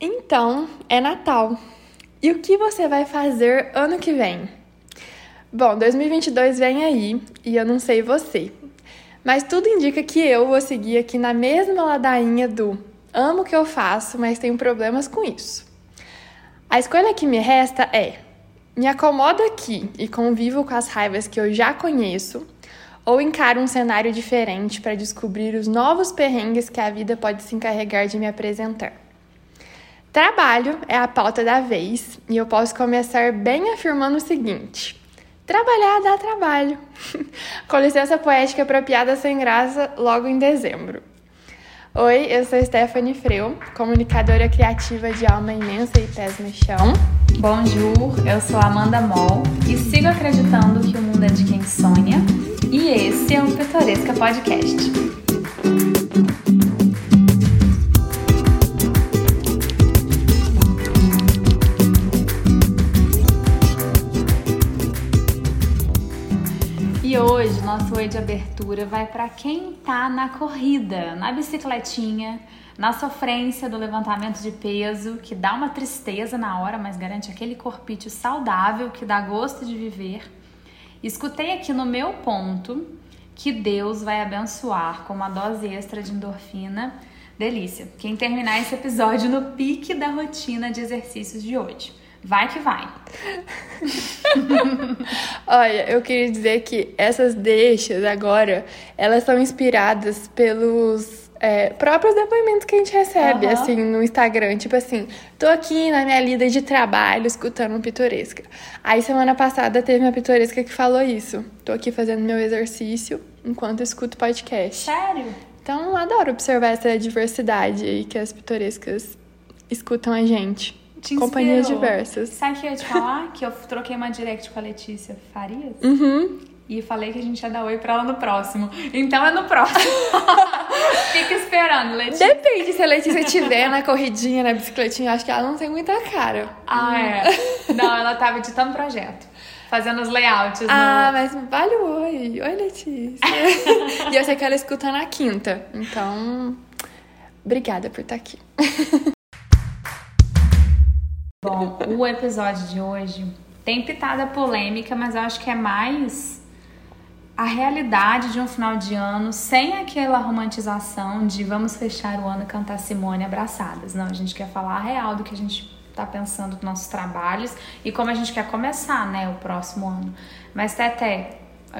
Então, é Natal. E o que você vai fazer ano que vem? Bom, 2022 vem aí e eu não sei você, mas tudo indica que eu vou seguir aqui na mesma ladainha do amo o que eu faço, mas tenho problemas com isso. A escolha que me resta é: me acomodo aqui e convivo com as raivas que eu já conheço, ou encaro um cenário diferente para descobrir os novos perrengues que a vida pode se encarregar de me apresentar. Trabalho é a pauta da vez e eu posso começar bem afirmando o seguinte: trabalhar dá trabalho. Com licença poética apropriada sem graça, logo em dezembro. Oi, eu sou Stephanie Freu, comunicadora criativa de alma imensa e pés no chão. Bonjour, eu sou Amanda Moll e sigo acreditando que o mundo é de quem sonha. E esse é o Pitoresca Podcast. Hoje nosso oi de abertura vai para quem tá na corrida, na bicicletinha, na sofrência do levantamento de peso, que dá uma tristeza na hora, mas garante aquele corpite saudável que dá gosto de viver. Escutei aqui no meu ponto que Deus vai abençoar com uma dose extra de endorfina. Delícia. Quem terminar esse episódio no pique da rotina de exercícios de hoje. Vai que vai. Olha, eu queria dizer que essas deixas agora, elas são inspiradas pelos é, próprios depoimentos que a gente recebe, uhum. assim, no Instagram. Tipo assim, tô aqui na minha lida de trabalho escutando um pitoresca. Aí semana passada teve uma pitoresca que falou isso. Tô aqui fazendo meu exercício enquanto escuto podcast. Sério? Então, adoro observar essa diversidade aí que as pitorescas escutam a gente. Te Companhias diversas. Sabe o que eu ia te falar? que eu troquei uma direct com a Letícia Farias. Uhum. E falei que a gente ia dar oi pra ela no próximo. Então é no próximo. Fica esperando, Letícia. Depende se a Letícia estiver na corridinha, na bicicletinha. Acho que ela não tem muita cara. Ah, é. Não, ela tava editando projeto. Fazendo os layouts. Ah, no... mas vale o oi. Oi, Letícia. e eu sei que ela escuta na quinta. Então, obrigada por estar aqui. Bom, o episódio de hoje tem pitada polêmica, mas eu acho que é mais a realidade de um final de ano sem aquela romantização de vamos fechar o ano e cantar Simone abraçadas. Não, a gente quer falar a real do que a gente tá pensando nos nossos trabalhos e como a gente quer começar, né, o próximo ano. Mas Teté,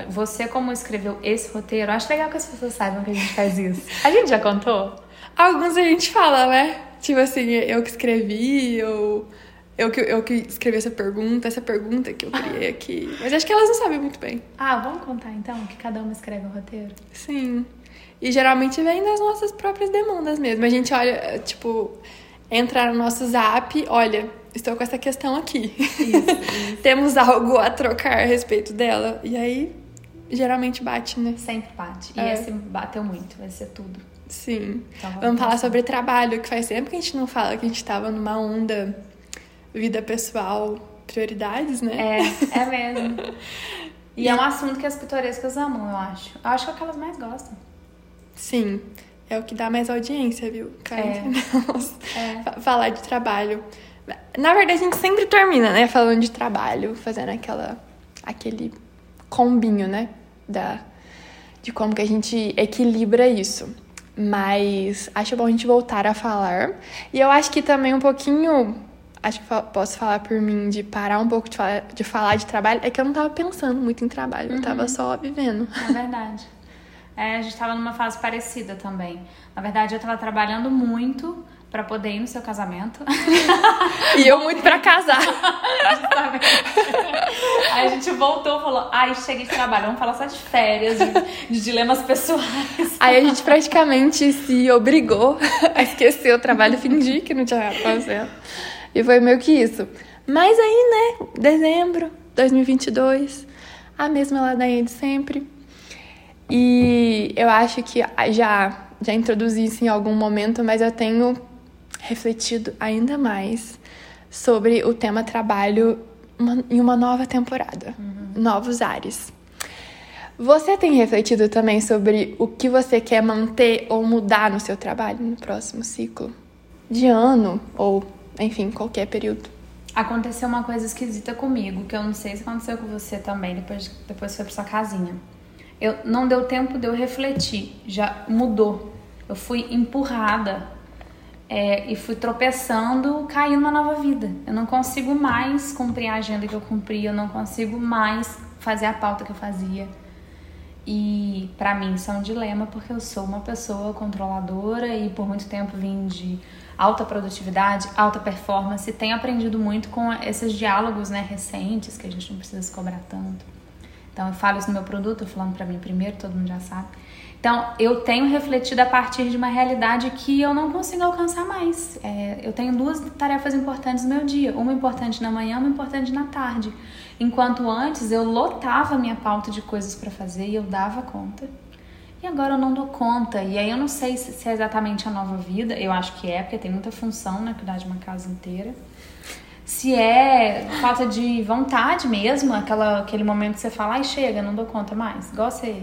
você como escreveu esse roteiro, acho legal que as pessoas saibam que a gente faz isso. A gente já contou? Alguns a gente fala, né? Tipo assim, eu que escrevi, ou eu que, eu que escrevi essa pergunta, essa pergunta que eu criei aqui. Mas acho que elas não sabem muito bem. Ah, vamos contar então que cada uma escreve o um roteiro? Sim. E geralmente vem das nossas próprias demandas mesmo. A gente olha, tipo, entra no nosso zap, olha, estou com essa questão aqui. Isso, isso. Temos algo a trocar a respeito dela. E aí, geralmente bate, né? Sempre bate. E é. esse bateu muito, esse é tudo. Sim. Então, vamos, vamos falar sobre trabalho, que faz tempo que a gente não fala que a gente tava numa onda vida pessoal, prioridades, né? É, é mesmo. E, e é um assunto que as pitorescas amam, eu acho. Eu acho que é o que elas mais gostam. Sim, é o que dá mais audiência, viu? é. é. Falar de trabalho. Na verdade, a gente sempre termina, né? Falando de trabalho, fazendo aquela, aquele combinho, né? Da, de como que a gente equilibra isso. Mas acho bom a gente voltar a falar. E eu acho que também um pouquinho acho que posso falar por mim de parar um pouco de falar, de falar de trabalho, é que eu não tava pensando muito em trabalho, uhum. eu tava só vivendo. É verdade. É, a gente tava numa fase parecida também. Na verdade, eu tava trabalhando muito para poder ir no seu casamento. e eu muito para casar. Aí a gente voltou e falou: ai, cheguei de trabalho, vamos falar só de férias, de, de, dilemas pessoais. Aí a gente praticamente se obrigou a esquecer o trabalho e fingir que não tinha fazendo. E foi meio que isso. Mas aí, né, dezembro 2022, a mesma ladainha de sempre. E eu acho que já, já introduzi isso em algum momento, mas eu tenho refletido ainda mais sobre o tema trabalho uma, em uma nova temporada, uhum. novos ares. Você tem refletido também sobre o que você quer manter ou mudar no seu trabalho no próximo ciclo? de ano ou, enfim, qualquer período. Aconteceu uma coisa esquisita comigo, que eu não sei se aconteceu com você também, depois, depois foi pra sua casinha. Eu, não deu tempo de eu refletir, já mudou. Eu fui empurrada é, e fui tropeçando, caindo uma nova vida. Eu não consigo mais cumprir a agenda que eu cumpria, eu não consigo mais fazer a pauta que eu fazia. E para mim isso é um dilema porque eu sou uma pessoa controladora e por muito tempo vim de alta produtividade, alta performance, tenho aprendido muito com esses diálogos, né, recentes que a gente não precisa se cobrar tanto. Então eu falo isso no meu produto, falando para mim primeiro, todo mundo já sabe. Então, eu tenho refletido a partir de uma realidade que eu não consigo alcançar mais. É, eu tenho duas tarefas importantes no meu dia: uma importante na manhã, uma importante na tarde. Enquanto antes eu lotava minha pauta de coisas para fazer e eu dava conta. E agora eu não dou conta. E aí eu não sei se é exatamente a nova vida. Eu acho que é, porque tem muita função, né? Cuidar de uma casa inteira. Se é falta de vontade mesmo, aquela, aquele momento que você fala, ai, chega, não dou conta mais. Igual você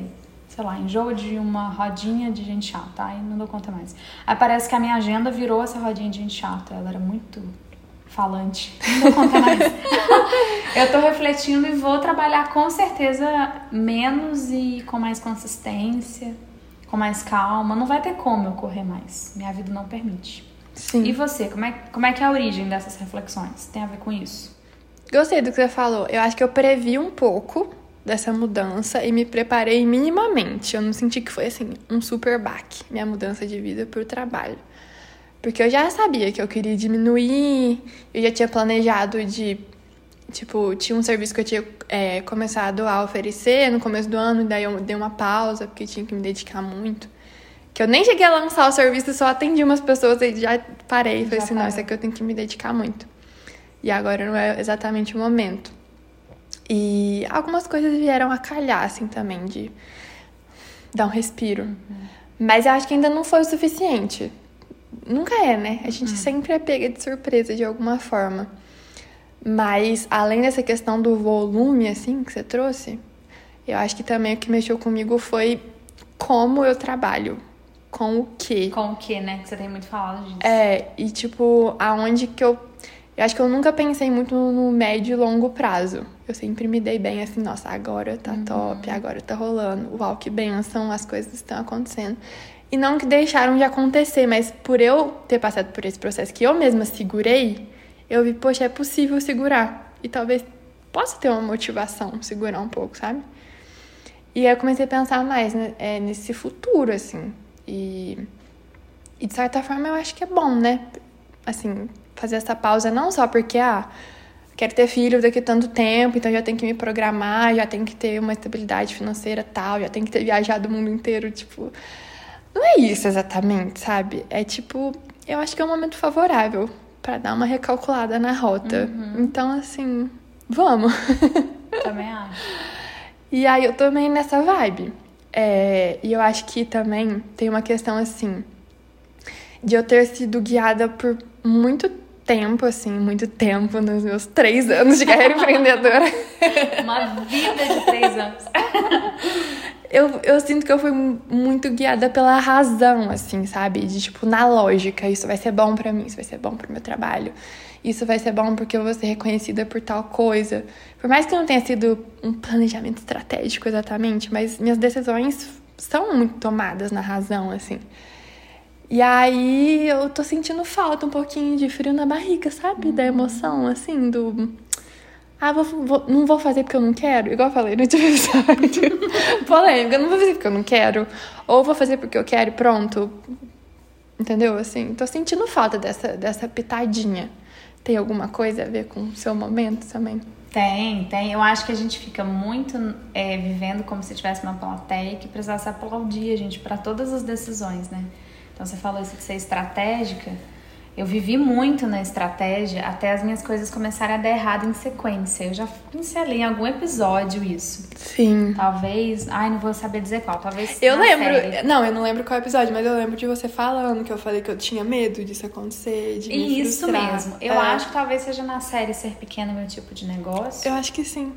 sei lá, enjoo de uma rodinha de gente chata, aí não dou conta mais. Aí parece que a minha agenda virou essa rodinha de gente chata, ela era muito falante, não conta mais. eu tô refletindo e vou trabalhar com certeza menos e com mais consistência, com mais calma. Não vai ter como eu correr mais, minha vida não permite. Sim. E você, como é, como é que é a origem dessas reflexões? Tem a ver com isso? Gostei do que você falou. Eu acho que eu previ um pouco dessa mudança e me preparei minimamente. Eu não senti que foi assim um super baque, minha mudança de vida por trabalho. Porque eu já sabia que eu queria diminuir, eu já tinha planejado de. Tipo, tinha um serviço que eu tinha é, começado a oferecer no começo do ano, e daí eu dei uma pausa, porque tinha que me dedicar muito. Que eu nem cheguei a lançar o serviço, só atendi umas pessoas e já parei. Já falei assim, não, isso aqui eu tenho que me dedicar muito. E agora não é exatamente o momento. E algumas coisas vieram a calhar, assim, também, de dar um respiro. Uhum. Mas eu acho que ainda não foi o suficiente. Nunca é, né? A gente uhum. sempre é pega de surpresa de alguma forma. Mas, além dessa questão do volume, assim, que você trouxe, eu acho que também o que mexeu comigo foi como eu trabalho. Com o quê? Com o quê, né? Que você tem muito falado disso. É, e tipo, aonde que eu eu acho que eu nunca pensei muito no médio e longo prazo. Eu sempre me dei bem assim, nossa, agora tá uhum. top, agora tá rolando. Uau, que benção, as coisas estão acontecendo. E não que deixaram de acontecer, mas por eu ter passado por esse processo que eu mesma segurei, eu vi, poxa, é possível segurar. E talvez possa ter uma motivação segurar um pouco, sabe? E aí eu comecei a pensar mais né, é, nesse futuro, assim. E, e de certa forma eu acho que é bom, né? Assim, fazer essa pausa não só porque, ah, quero ter filho daqui a tanto tempo, então já tenho que me programar, já tenho que ter uma estabilidade financeira tal, já tenho que ter viajado o mundo inteiro, tipo. Não é isso exatamente, sabe? É tipo, eu acho que é um momento favorável para dar uma recalculada na rota. Uhum. Então, assim, vamos. Também acho. e aí eu meio nessa vibe. É, e eu acho que também tem uma questão assim de eu ter sido guiada por muito tempo, assim, muito tempo nos meus três anos de carreira empreendedora. Uma vida de três anos. eu, eu sinto que eu fui muito guiada pela razão, assim, sabe? De tipo, na lógica, isso vai ser bom para mim, isso vai ser bom pro meu trabalho. Isso vai ser bom porque eu vou ser reconhecida por tal coisa. Por mais que não tenha sido um planejamento estratégico exatamente, mas minhas decisões são muito tomadas na razão, assim. E aí eu tô sentindo falta um pouquinho de frio na barriga, sabe? Da emoção, assim, do. Ah, vou, vou, não vou fazer porque eu não quero, igual eu falei no episódio. Polêmica, não vou fazer porque eu não quero. Ou vou fazer porque eu quero e pronto. Entendeu? Assim, tô sentindo falta dessa, dessa pitadinha. Tem alguma coisa a ver com o seu momento também? Tem, tem. Eu acho que a gente fica muito é, vivendo como se tivesse uma plateia que precisasse aplaudir a gente para todas as decisões, né? Então você falou isso de ser estratégica. Eu vivi muito na estratégia até as minhas coisas começarem a dar errado em sequência. Eu já pincelei em algum episódio isso. Sim. Talvez. Ai, não vou saber dizer qual. Talvez. Eu lembro. Série. Não, eu não lembro qual episódio, mas eu lembro de você falando que eu falei que eu tinha medo disso acontecer. De me isso frustrar. mesmo. Eu é. acho que talvez seja na série Ser Pequeno Meu Tipo de Negócio. Eu acho que sim.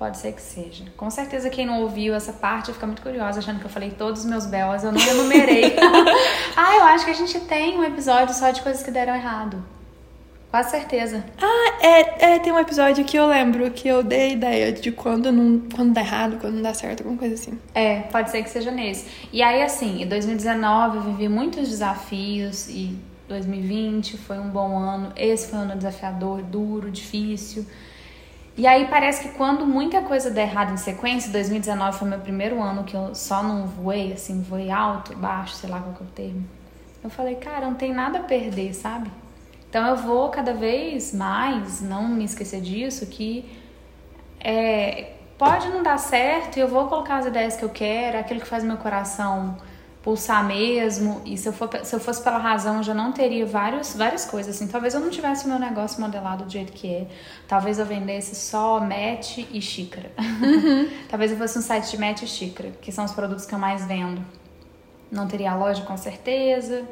Pode ser que seja. Com certeza quem não ouviu essa parte fica muito curiosa, achando que eu falei todos os meus belas, eu não enumerei. ah, eu acho que a gente tem um episódio só de coisas que deram errado. Quase certeza. Ah, é, é, tem um episódio que eu lembro que eu dei ideia de quando não quando dá errado, quando não dá certo, alguma coisa assim. É, pode ser que seja nesse. E aí, assim, em 2019 eu vivi muitos desafios e 2020 foi um bom ano. Esse foi um ano desafiador, duro, difícil. E aí parece que quando muita coisa der errado em sequência, 2019 foi meu primeiro ano que eu só não voei, assim, voei alto, baixo, sei lá qual que é o termo. Eu falei, cara, não tem nada a perder, sabe? Então eu vou cada vez mais não me esquecer disso, que é, pode não dar certo e eu vou colocar as ideias que eu quero, aquilo que faz meu coração pulsar mesmo. E se eu, for, se eu fosse pela razão, eu já não teria vários, várias coisas. Assim, talvez eu não tivesse o meu negócio modelado do jeito que é. Talvez eu vendesse só match e xícara. Uhum. talvez eu fosse um site de match e xícara, que são os produtos que eu mais vendo. Não teria a loja com certeza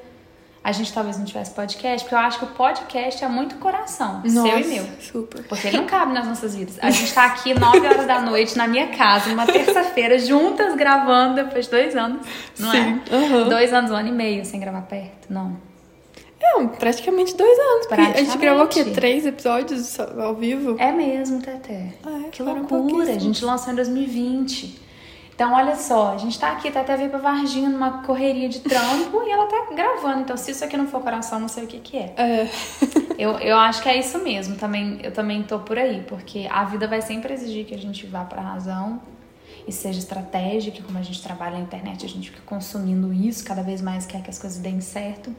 a gente talvez não tivesse podcast, porque eu acho que o podcast é muito coração, Nossa, seu e meu. Super. Porque ele não cabe nas nossas vidas. A gente tá aqui 9 horas da noite na minha casa, uma terça-feira, juntas gravando depois de dois anos, não é? Sim. é? Uhum. Dois anos, um ano e meio sem gravar perto, não. É, praticamente dois anos. Praticamente. A gente gravou o quê? Três episódios ao vivo? É mesmo, Teté. É, que loucura. A gente lançou em 2020. Então, olha só, a gente tá aqui, tá até veio pra Varginha numa correria de trampo e ela tá gravando. Então, se isso aqui não for coração, não sei o que que é. É. eu, eu acho que é isso mesmo. Também, eu também tô por aí, porque a vida vai sempre exigir que a gente vá pra razão e seja estratégica. Como a gente trabalha na internet, a gente fica consumindo isso, cada vez mais quer que as coisas deem certo.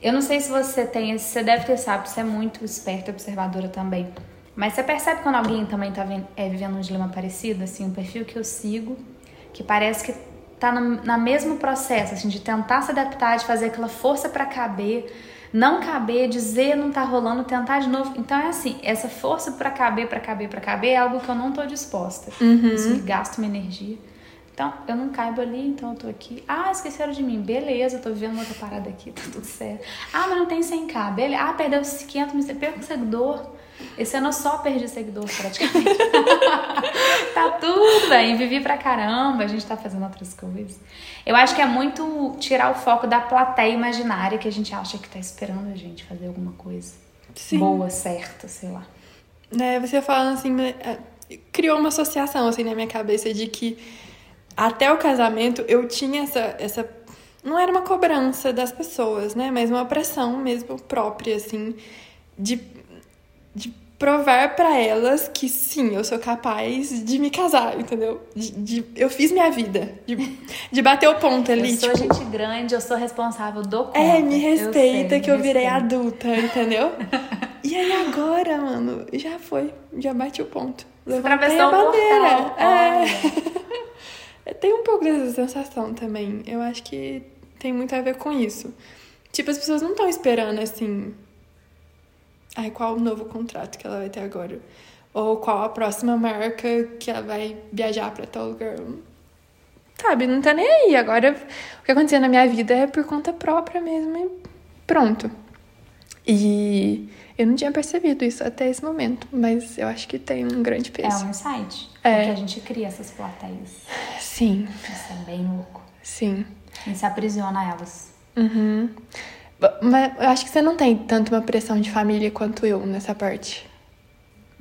Eu não sei se você tem, você deve ter sabe, você é muito esperta e observadora também. Mas você percebe quando alguém também tá é, vivendo um dilema parecido, assim, o perfil que eu sigo que parece que tá no na mesmo processo, assim, de tentar se adaptar, de fazer aquela força para caber, não caber, dizer não tá rolando, tentar de novo. Então é assim, essa força para caber, para caber, para caber é algo que eu não tô disposta. Uhum. Isso me gasta uma energia. Então, eu não caibo ali, então eu tô aqui. Ah, esqueceram de mim. Beleza, eu tô vivendo outra parada aqui, tá tudo certo. Ah, mas não tem 100k. Beleza. Ah, perdeu 500 mil. Perco seguidor. Esse ano eu só perdi seguidor praticamente. tá tudo bem, vivi pra caramba, a gente tá fazendo outras coisas. Eu acho que é muito tirar o foco da plateia imaginária que a gente acha que tá esperando a gente fazer alguma coisa Sim. boa, certa, sei lá. É, você falando assim, é, criou uma associação assim na minha cabeça de que até o casamento eu tinha essa, essa não era uma cobrança das pessoas, né, mas uma pressão mesmo própria assim de de provar para elas que sim, eu sou capaz de me casar, entendeu? De, de, eu fiz minha vida, de, de bater o ponto ali. Eu sou tipo, gente grande, eu sou responsável do conta. É, me respeita eu sei, que eu virei adulta, entendeu? e aí agora, mano, já foi, já bate o ponto. Levantei a bandeira. É. tem um pouco dessa sensação também. Eu acho que tem muito a ver com isso. Tipo, as pessoas não estão esperando assim ai, qual o novo contrato que ela vai ter agora? Ou qual a próxima marca que ela vai viajar para tal lugar? Sabe, não tá nem aí. Agora, o que aconteceu na minha vida é por conta própria mesmo e pronto. E eu não tinha percebido isso até esse momento, mas eu acho que tem um grande peso. É um insight. É. Porque a gente cria essas plateias. Sim. Isso é bem louco. Sim. E se aprisiona elas. Uhum. Mas eu acho que você não tem tanto uma pressão de família quanto eu nessa parte.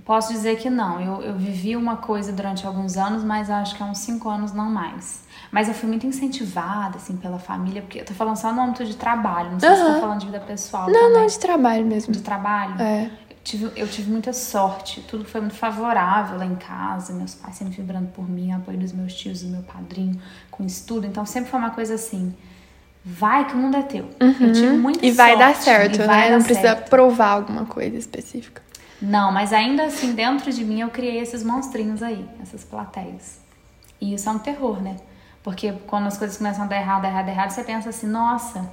Posso dizer que não. Eu, eu vivi uma coisa durante alguns anos, mas acho que há uns cinco anos não mais. Mas eu fui muito incentivada, assim, pela família, porque eu tô falando só no âmbito de trabalho, não sei uhum. se tô falando de vida pessoal. Não, também. não, de trabalho mesmo. De trabalho? É. Eu tive, eu tive muita sorte, tudo foi muito favorável lá em casa, meus pais sempre vibrando por mim, apoio dos meus tios, do meu padrinho, com estudo, então sempre foi uma coisa assim vai que o mundo é teu. Uhum. Eu tive muita E vai sorte, dar certo, né? Não precisa certo. provar alguma coisa específica. Não, mas ainda assim, dentro de mim, eu criei esses monstrinhos aí, essas plateias. E isso é um terror, né? Porque quando as coisas começam a dar errado, errado, errado, você pensa assim, nossa,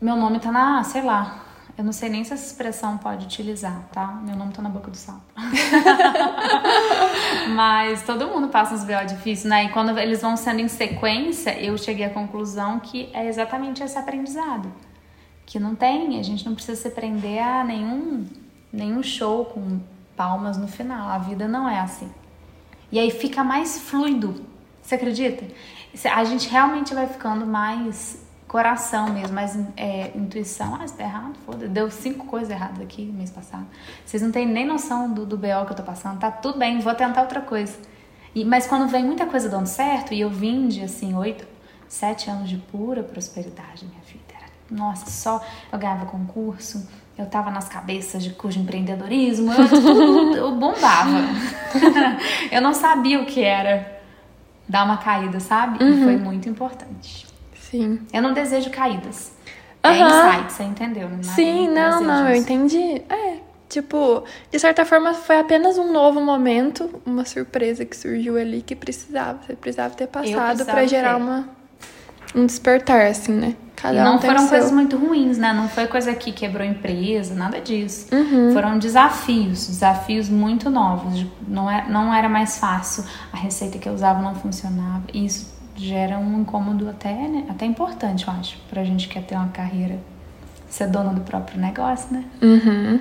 meu nome tá na, sei lá, eu não sei nem se essa expressão pode utilizar, tá? Meu nome tá na boca do sapo. Mas todo mundo passa uns B.O. difíceis, né? E quando eles vão sendo em sequência, eu cheguei à conclusão que é exatamente esse aprendizado. Que não tem, a gente não precisa se prender a nenhum, nenhum show com palmas no final. A vida não é assim. E aí fica mais fluido. Você acredita? A gente realmente vai ficando mais coração mesmo, mais é, intuição. Ah, isso tá errado, foda Deu cinco coisas erradas aqui no mês passado. Vocês não têm nem noção do, do BO que eu tô passando. Tá tudo bem, vou tentar outra coisa. E, mas quando vem muita coisa dando certo, e eu vim de assim, oito, sete anos de pura prosperidade, minha vida. Era, nossa, só eu ganhava concurso, eu tava nas cabeças de curso de empreendedorismo, eu, tudo, eu bombava. eu não sabia o que era dar uma caída, sabe? Uhum. E foi muito importante. Sim. Eu não desejo caídas. Uhum. É insight, você entendeu? Não é Sim, não, não, eu entendi. É, tipo, de certa forma foi apenas um novo momento, uma surpresa que surgiu ali que precisava, você precisava ter passado para gerar ter. uma um despertar assim, né? Cada e não um foram coisas muito ruins, né? Não foi coisa que quebrou empresa, nada disso. Uhum. Foram desafios, desafios muito novos. Não, é, não era mais fácil, a receita que eu usava não funcionava. Isso gera um incômodo até, né? até importante, eu acho, pra gente que quer ter uma carreira, ser dona do próprio negócio, né? Uhum.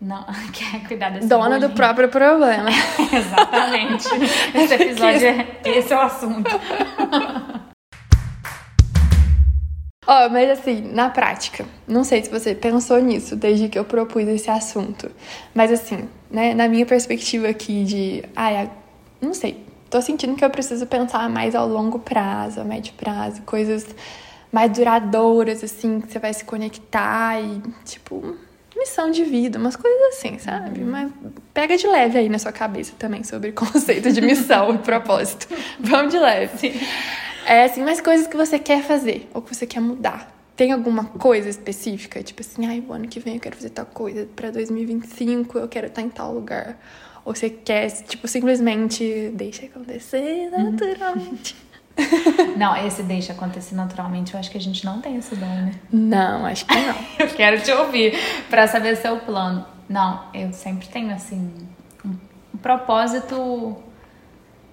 Não, quer cuidar desse Dona do próprio problema. Exatamente. Esse episódio é, esse é o assunto. Ó, oh, mas assim, na prática, não sei se você pensou nisso desde que eu propus esse assunto, mas assim, né, na minha perspectiva aqui de, ai, não sei, tô sentindo que eu preciso pensar mais ao longo prazo, a médio prazo, coisas mais duradouras, assim, que você vai se conectar e, tipo, missão de vida, umas coisas assim, sabe? Uhum. Mas pega de leve aí na sua cabeça também sobre o conceito de missão e propósito. Vamos de leve. Sim. É assim, mais coisas que você quer fazer ou que você quer mudar. Tem alguma coisa específica? Tipo assim, ai, o ano que vem eu quero fazer tal coisa, para 2025 eu quero estar em tal lugar. Ou você quer, tipo, simplesmente deixa acontecer uhum. naturalmente. Não, esse deixa acontecer naturalmente, eu acho que a gente não tem esse dom, né? Não, acho que não. eu quero te ouvir para saber seu plano. Não, eu sempre tenho, assim, um, um propósito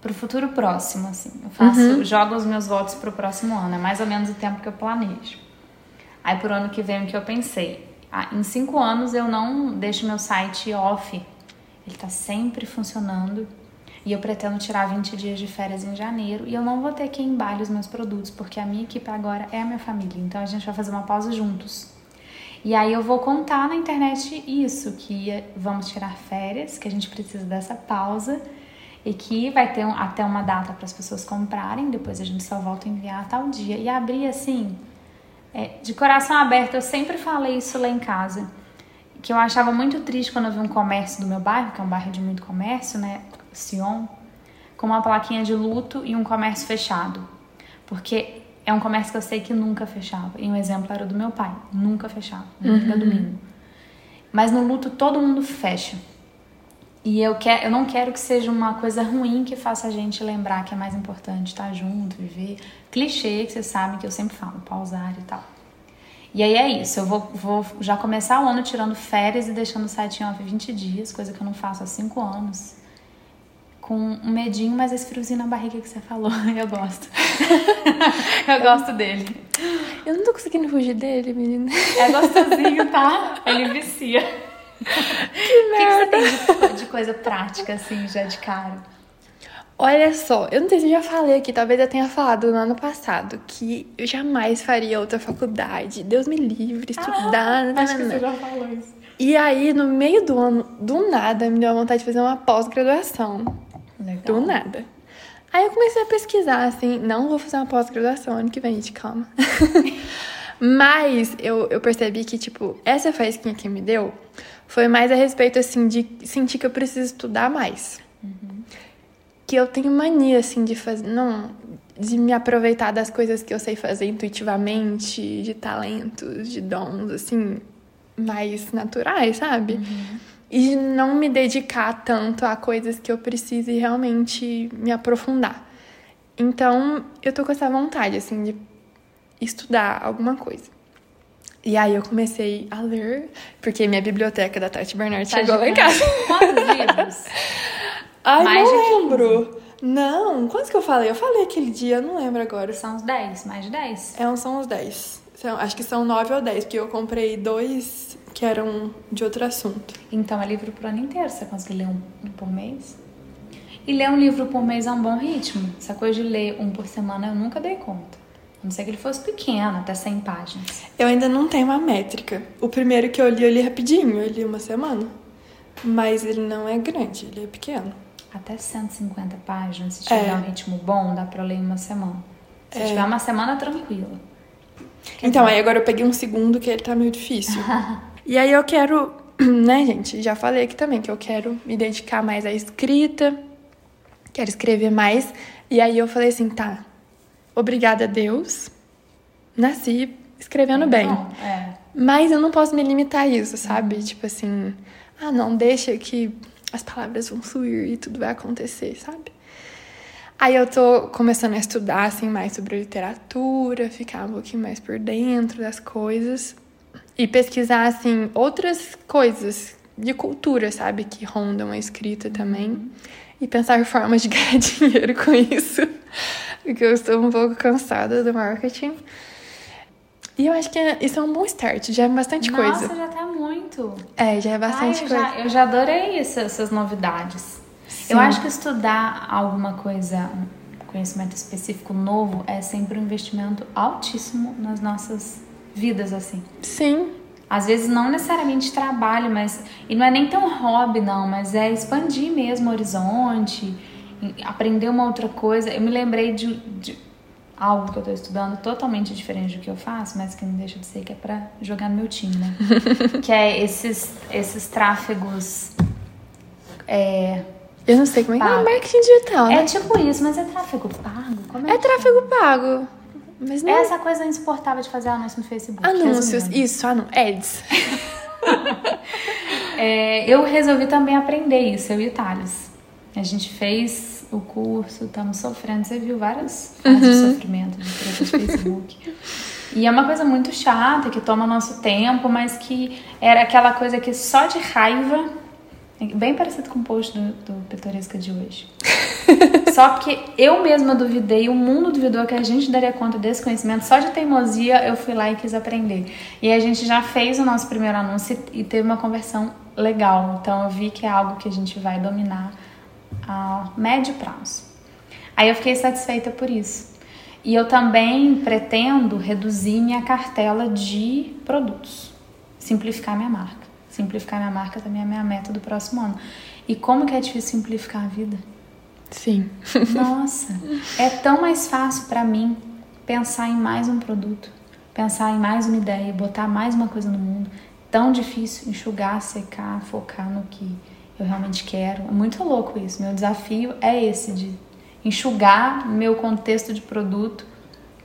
pro futuro próximo, assim. Eu faço, uhum. jogo os meus votos pro próximo ano, é mais ou menos o tempo que eu planejo. Aí pro ano que vem o que eu pensei, ah, em cinco anos eu não deixo meu site off, ele tá sempre funcionando. E eu pretendo tirar 20 dias de férias em janeiro. E eu não vou ter que embalar os meus produtos, porque a minha equipe agora é a minha família, então a gente vai fazer uma pausa juntos. E aí eu vou contar na internet isso, que vamos tirar férias, que a gente precisa dessa pausa e que vai ter um, até uma data para as pessoas comprarem, depois a gente só volta a enviar tal dia. E abrir assim, é, de coração aberto, eu sempre falei isso lá em casa, que eu achava muito triste quando eu vi um comércio do meu bairro, que é um bairro de muito comércio, né, Sion, com uma plaquinha de luto e um comércio fechado. Porque é um comércio que eu sei que nunca fechava. E um exemplo era o do meu pai, nunca fechava, nunca uhum. domingo. Mas no luto todo mundo fecha. E eu, quer, eu não quero que seja uma coisa ruim que faça a gente lembrar que é mais importante estar junto, viver. Clichê que vocês sabem que eu sempre falo, pausar e tal. E aí é isso, eu vou, vou já começar o ano tirando férias e deixando o site off 20 dias, coisa que eu não faço há 5 anos. Com um medinho, mas esse friozinho na barriga que você falou, eu gosto. eu gosto dele. Eu não tô conseguindo fugir dele, menina. É gostosinho, tá? Ele vicia. que merda. O que, você tem de, de coisa prática, assim, já de cara? Olha só, eu não sei se eu já falei aqui, talvez eu tenha falado no ano passado, que eu jamais faria outra faculdade. Deus me livre, estudar. Ah, acho que você já falou isso. E aí, no meio do ano, do nada, me deu vontade de fazer uma pós-graduação. Do nada. Aí eu comecei a pesquisar, assim, não vou fazer uma pós-graduação ano que vem, gente, calma. Mas eu, eu percebi que, tipo, essa faísquinha que me deu foi mais a respeito, assim, de sentir que eu preciso estudar mais. Uhum. Que eu tenho mania, assim, de fazer. Não. De me aproveitar das coisas que eu sei fazer intuitivamente, de talentos, de dons, assim, mais naturais, sabe? Uhum. E de não me dedicar tanto a coisas que eu preciso e realmente me aprofundar. Então, eu tô com essa vontade, assim, de estudar alguma coisa. E aí eu comecei a ler, porque minha biblioteca da Tati Bernard tá chegou lá em casa. Quantos livros? Ai, mais não lembro. Não, quantos que eu falei? Eu falei aquele dia, eu não lembro agora. São uns 10, mais de 10. É, são uns 10. São, acho que são 9 ou 10, porque eu comprei dois que eram de outro assunto. Então é livro pro ano inteiro, você consegue ler um, um por mês? E ler um livro por mês é um bom ritmo. Essa coisa de ler um por semana eu nunca dei conta. A não ser que ele fosse pequeno, até 100 páginas. Eu ainda não tenho uma métrica. O primeiro que eu li, eu li rapidinho, eu li uma semana. Mas ele não é grande, ele é pequeno. Até 150 páginas, se tiver É. um ritmo bom, dá pra ler em uma semana. Se É. tiver uma semana tranquila. Quer Então, dizer, aí agora eu peguei um segundo que ele tá meio difícil. e aí eu quero, né, gente? Já falei aqui também que eu quero me dedicar mais à escrita, quero escrever mais. E aí eu falei assim, tá, obrigada a Deus, nasci escrevendo bem. bom, é. Mas eu não posso me limitar a isso, sabe? Tipo assim, ah, não, deixa que as palavras vão fluir e tudo vai acontecer, sabe? Aí eu tô começando a estudar, assim, mais sobre literatura, ficar um pouquinho mais por dentro das coisas e pesquisar, assim, outras coisas de cultura, sabe? Que rondam a escrita também. E pensar formas de ganhar dinheiro com isso. Porque eu estou um pouco cansada do marketing. E eu acho que é- isso é um bom start, já é bastante Nossa, coisa. já tá muito. É, já é bastante Ai, eu, coisa. já, eu já adorei isso, essas novidades. Sim. Eu acho que estudar alguma coisa, um conhecimento específico novo, é sempre um investimento altíssimo nas nossas vidas, assim. Sim, Às vezes não necessariamente trabalho, mas. E não é nem tão hobby, não, mas é expandir mesmo o horizonte, aprender uma outra coisa. Eu me lembrei de, de algo que eu tô estudando totalmente diferente do que eu faço, mas que não deixa de ser que é pra jogar no meu time, né? que é esses, esses tráfegos. É, eu não sei como é que é marketing digital, né? é tipo isso, mas é tráfego pago? Como É, que tráfego pago. Mas não É essa coisa insuportável de fazer anúncio no Facebook. anúncios. resumindo. Isso, anúncios. Ads. É, eu resolvi também aprender isso, eu e o Thales. A gente fez o curso, estamos sofrendo. Você viu várias fases de sofrimento de treta de Facebook. E é uma coisa muito chata, que toma nosso tempo, mas que era aquela coisa que só de raiva, bem parecido com o post do, do Pitoresca de hoje. Só que eu mesma duvidei, o mundo duvidou que a gente daria conta desse conhecimento. Só de teimosia eu fui lá e quis aprender. E a gente já fez o nosso primeiro anúncio e teve uma conversão legal. Então eu vi que é algo que a gente vai dominar a médio prazo. Aí eu fiquei satisfeita por isso. E eu também pretendo reduzir minha cartela de produtos, simplificar minha marca. Simplificar minha marca também é a minha meta do próximo ano. E como que é difícil simplificar a vida? Sim. Nossa, é tão mais fácil pra mim pensar em mais um produto, pensar em mais uma ideia, botar mais uma coisa no mundo. Tão difícil enxugar, secar, focar no que eu realmente quero. É muito louco isso. Meu desafio é esse de enxugar meu contexto de produto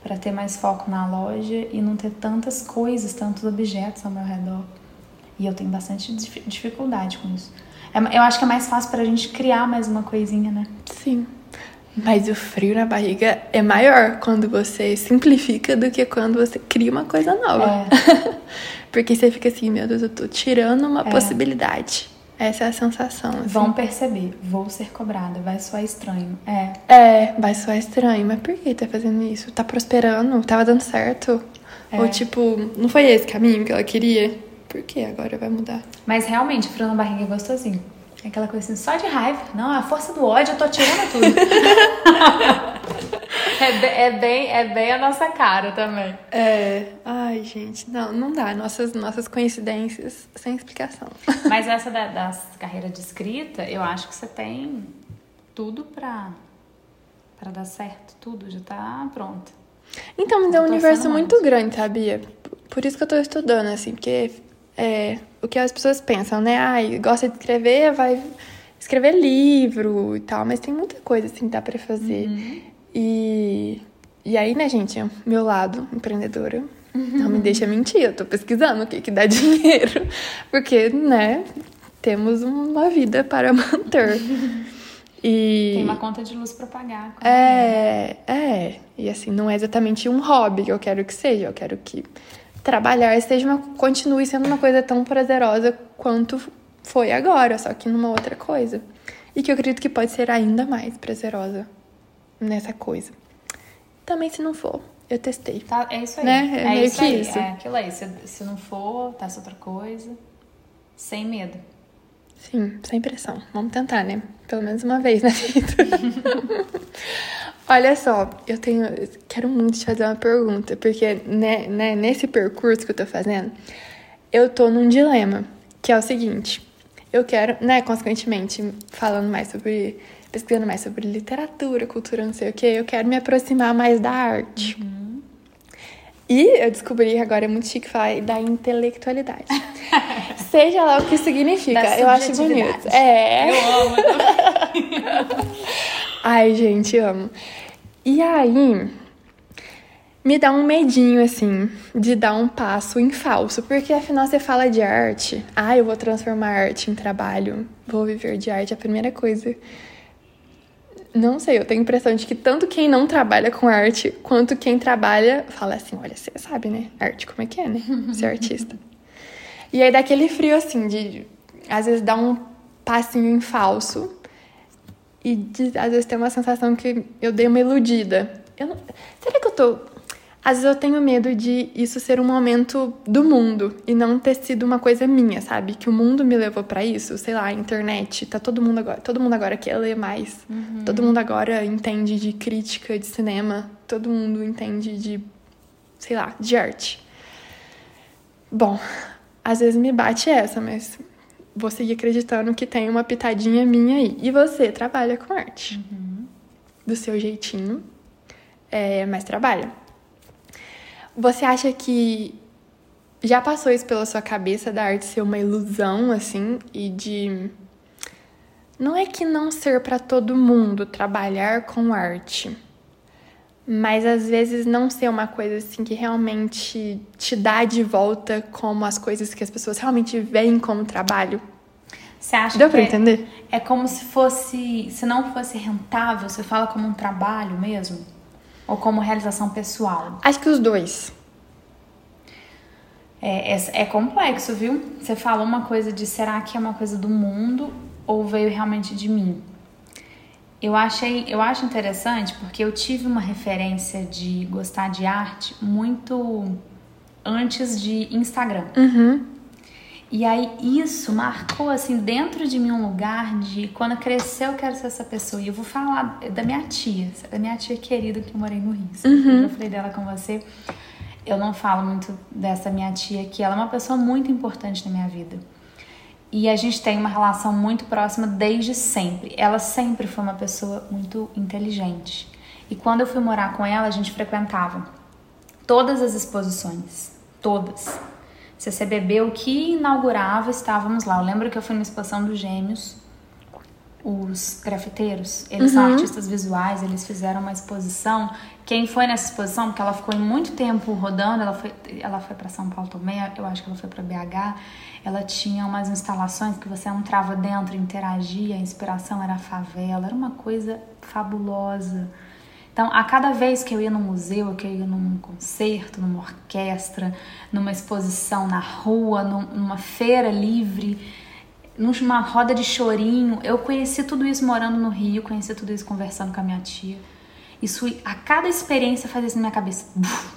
para ter mais foco na loja e não ter tantas coisas, tantos objetos ao meu redor. E eu tenho bastante dif- dificuldade com isso. É- Eu acho que é mais fácil pra gente criar mais uma coisinha, né? Sim. Mas o frio na barriga é maior quando você simplifica do que quando você cria uma coisa nova. Porque você fica assim, meu Deus, eu tô tirando uma possibilidade. Essa é a sensação. Assim. Vão perceber, vou ser cobrada, vai soar estranho. É, É, vai soar estranho, mas por que tá fazendo isso? Tá prosperando? Tava dando certo? É. Ou tipo, não foi esse caminho que ela queria? Por que agora vai mudar? mas realmente, frio na barriga é gostosinho. É aquela coisa assim, só de raiva. Não, a força do ódio, eu tô tirando tudo. é, bem, é, bem, é bem a nossa cara também. É. Ai, gente, não, não dá. Nossas, nossas coincidências sem explicação. Mas essa da, das carreiras de escrita, eu acho que você tem tudo pra, pra dar certo. Tudo já tá pronto. Então, mas é um universo muito grande, sabia? Por isso que eu tô estudando, assim, porque é, o que as pessoas pensam, né? Ai, gosta de escrever, vai escrever livro e tal, mas tem muita coisa, assim, que dá pra fazer. E, e aí, né, gente, meu lado empreendedora não me deixa mentir, eu tô pesquisando o que que dá dinheiro, porque, né, temos uma vida para manter. E... Tem uma conta de luz pra pagar. É, é. E assim, não é exatamente um hobby que eu quero que seja. Eu quero que trabalhar seja uma, continue sendo uma coisa tão prazerosa quanto foi agora, só que numa outra coisa. E que eu acredito que pode ser ainda mais prazerosa nessa coisa. Também se não for, eu testei. Tá, é isso aí. Né? É É, meio isso que aí. isso. É aquilo aí. Se, se não for, testa outra coisa. Sem medo. Sim, sem pressão. Vamos tentar, né? Pelo menos uma vez na vida. Olha só, eu tenho. Quero muito te fazer uma pergunta, porque né, né, nesse percurso que eu tô fazendo, eu tô num dilema, que é o seguinte. Eu quero, né, consequentemente, falando mais sobre. Pesquisando mais sobre literatura, cultura, não sei o que, eu quero me aproximar mais da arte. Uhum. E eu descobri que agora é muito chique falar da intelectualidade. Seja lá o que significa, eu acho bonito. É. Eu amo. Ai, gente, amo. E aí, me dá um medinho, assim, de dar um passo em falso, porque afinal você fala de arte. Ah, eu vou transformar arte em trabalho, vou viver de arte, a primeira coisa. Não sei, eu tenho a impressão de que tanto quem não trabalha com arte, quanto quem trabalha, fala assim: olha, você sabe, né? Arte, como é que é, né? Ser artista. E aí dá aquele frio, assim, de às vezes dá um passinho em falso e de, às vezes tem uma sensação que eu dei uma iludida. Eu não, será que eu tô. Às vezes eu tenho medo de isso ser um momento do mundo e não ter sido uma coisa minha, sabe? Que o mundo me levou para isso, sei lá, a internet, tá todo mundo agora, todo mundo agora quer ler mais. Uhum. Todo mundo agora entende de crítica de cinema, todo mundo entende de sei lá, de arte. Bom, às vezes me bate essa, mas vou seguir acreditando que tem uma pitadinha minha aí. E você trabalha com arte. Uhum. Do seu jeitinho, é, mas trabalha. Você acha que já passou isso pela sua cabeça da arte ser uma ilusão, assim, e de. Não é que não ser para todo mundo trabalhar com arte, mas às vezes não ser uma coisa assim que realmente te dá de volta como as coisas que as pessoas realmente veem como trabalho. Você acha Deu que pra é, entender? é como se fosse, se não fosse rentável, você fala como um trabalho mesmo? Ou como realização pessoal? Acho que os dois. É, é, é, complexo, viu? Você falou uma coisa de será que é uma coisa do mundo ou veio realmente de mim? Eu achei, eu acho interessante porque eu tive uma referência de gostar de arte muito antes de Instagram. Uhum. E aí isso marcou assim dentro de mim um lugar de quando crescer eu quero ser essa pessoa. E eu vou falar da minha tia, da minha tia querida que eu morei no Rio. Uhum. Eu falei dela com você. Eu não falo muito dessa minha tia que ela é uma pessoa muito importante na minha vida. E a gente tem uma relação muito próxima desde sempre. Ela sempre foi uma pessoa muito inteligente. E quando eu fui morar com ela, a gente frequentava todas as exposições, todas CCBB, o que inaugurava, estávamos lá. Eu lembro que eu fui numa exposição dos Gêmeos, os grafiteiros, eles uhum. são artistas visuais, eles fizeram uma exposição. Quem foi nessa exposição, porque ela ficou em muito tempo rodando, ela foi, ela foi para São Paulo também, eu acho que ela foi para BH. Ela tinha umas instalações que você entrava dentro, interagia, a inspiração era a favela, era uma coisa fabulosa. Então, a cada vez que eu ia no museu, que eu ia num concerto, numa orquestra, numa exposição na rua, numa feira livre, numa roda de chorinho, eu conheci tudo isso morando no Rio, conheci tudo isso conversando com a minha tia. Isso, a cada experiência fazia isso na minha cabeça. Buf,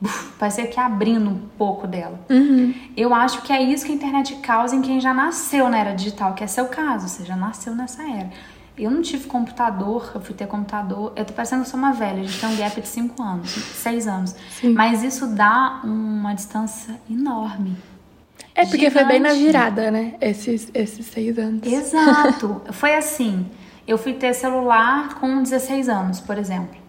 buf, parecia que abrindo um pouco dela. Uhum. Eu acho que é isso que a internet causa em quem já nasceu na era digital, que é seu caso, você já nasceu nessa era. Eu não tive computador, eu fui ter computador. Eu tô parecendo que eu sou uma velha, a gente tem um gap de 5 anos, 6 anos. Sim. Mas isso dá uma distância enorme. É porque Gigante. foi bem na virada, né? Esses, esses seis anos. Exato. foi assim. Eu fui ter celular com 16 anos, por exemplo.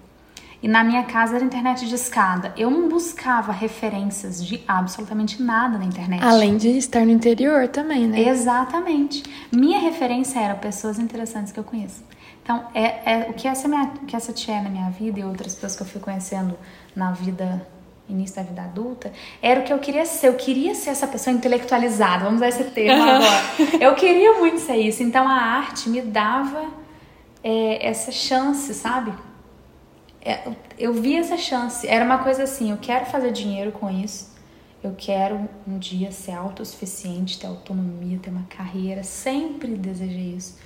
E na minha casa era internet de escada. Eu não buscava referências de absolutamente nada na internet. Além de estar no interior também, né? Exatamente. Minha referência era pessoas interessantes que eu conheço. Então, é, é o que essa, minha, que essa tia é na minha vida e outras pessoas que eu fui conhecendo na vida início da vida adulta, era o que eu queria ser. Eu queria ser essa pessoa intelectualizada, vamos usar esse termo agora. Eu queria muito ser isso. Então a arte me dava é, essa chance, sabe? É, eu vi essa chance. Era uma coisa assim: eu quero fazer dinheiro com isso. Eu quero um dia ser autossuficiente, ter autonomia, ter uma carreira. Sempre desejei isso.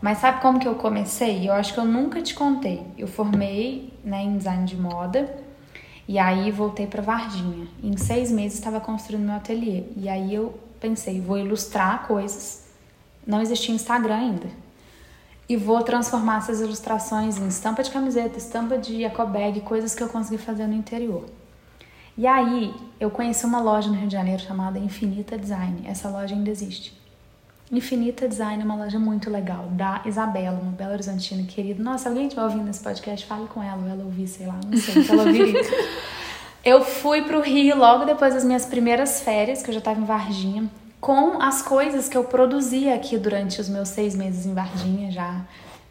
Mas sabe como que eu comecei? Eu acho que eu nunca te contei. Eu formei né, em design de moda e aí voltei para Varginha. Em seis meses estava construindo meu ateliê. E aí eu pensei, vou ilustrar coisas não existia Instagram ainda. E vou transformar essas ilustrações em estampa de camiseta, estampa de ecobag, coisas que eu consegui fazer no interior. E aí, eu conheci uma loja no Rio de Janeiro chamada Infinita Design. Essa loja ainda existe. Infinita Design é uma loja muito legal, da Isabela, uma Belo Horizontina querida. Nossa, alguém estiver ouvindo esse podcast, fale com ela, ou ela ouvir, sei lá, não sei se ela ouviria. eu fui pro Rio logo depois das minhas primeiras férias, que eu já estava em Varginha, com as coisas que eu produzia aqui durante os meus seis meses em Varginha, já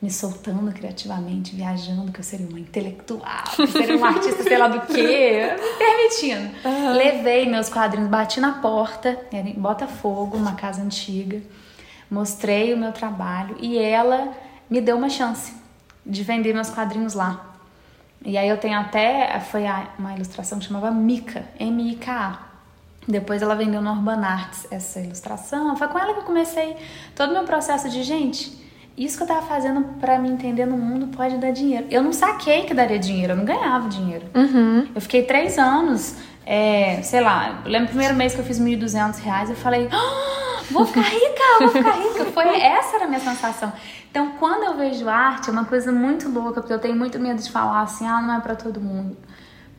me soltando criativamente, viajando, que eu seria uma intelectual, que eu seria uma artista, sei lá do quê, me permitindo. Uhum. Levei meus quadrinhos, bati na porta, era em Botafogo, uma casa antiga mostrei o meu trabalho e ela me deu uma chance de vender meus quadrinhos lá. E aí eu tenho até, foi uma ilustração que chamava Mika, M-I-K-A. Depois ela vendeu no Urban Arts essa ilustração. Foi com ela que eu comecei todo o meu processo de, gente, isso que eu tava fazendo para me entender no mundo pode dar dinheiro. Eu não saquei que daria dinheiro, eu não ganhava dinheiro. Uhum. Eu fiquei três anos, é, sei lá, eu lembro o primeiro mês que eu fiz 1.200 reais, eu falei, ah! vou ficar rica, vou ficar rica. Foi, essa era a minha sensação. Então, quando eu vejo arte, é uma coisa muito louca, porque eu tenho muito medo de falar assim, ah, não é para todo mundo.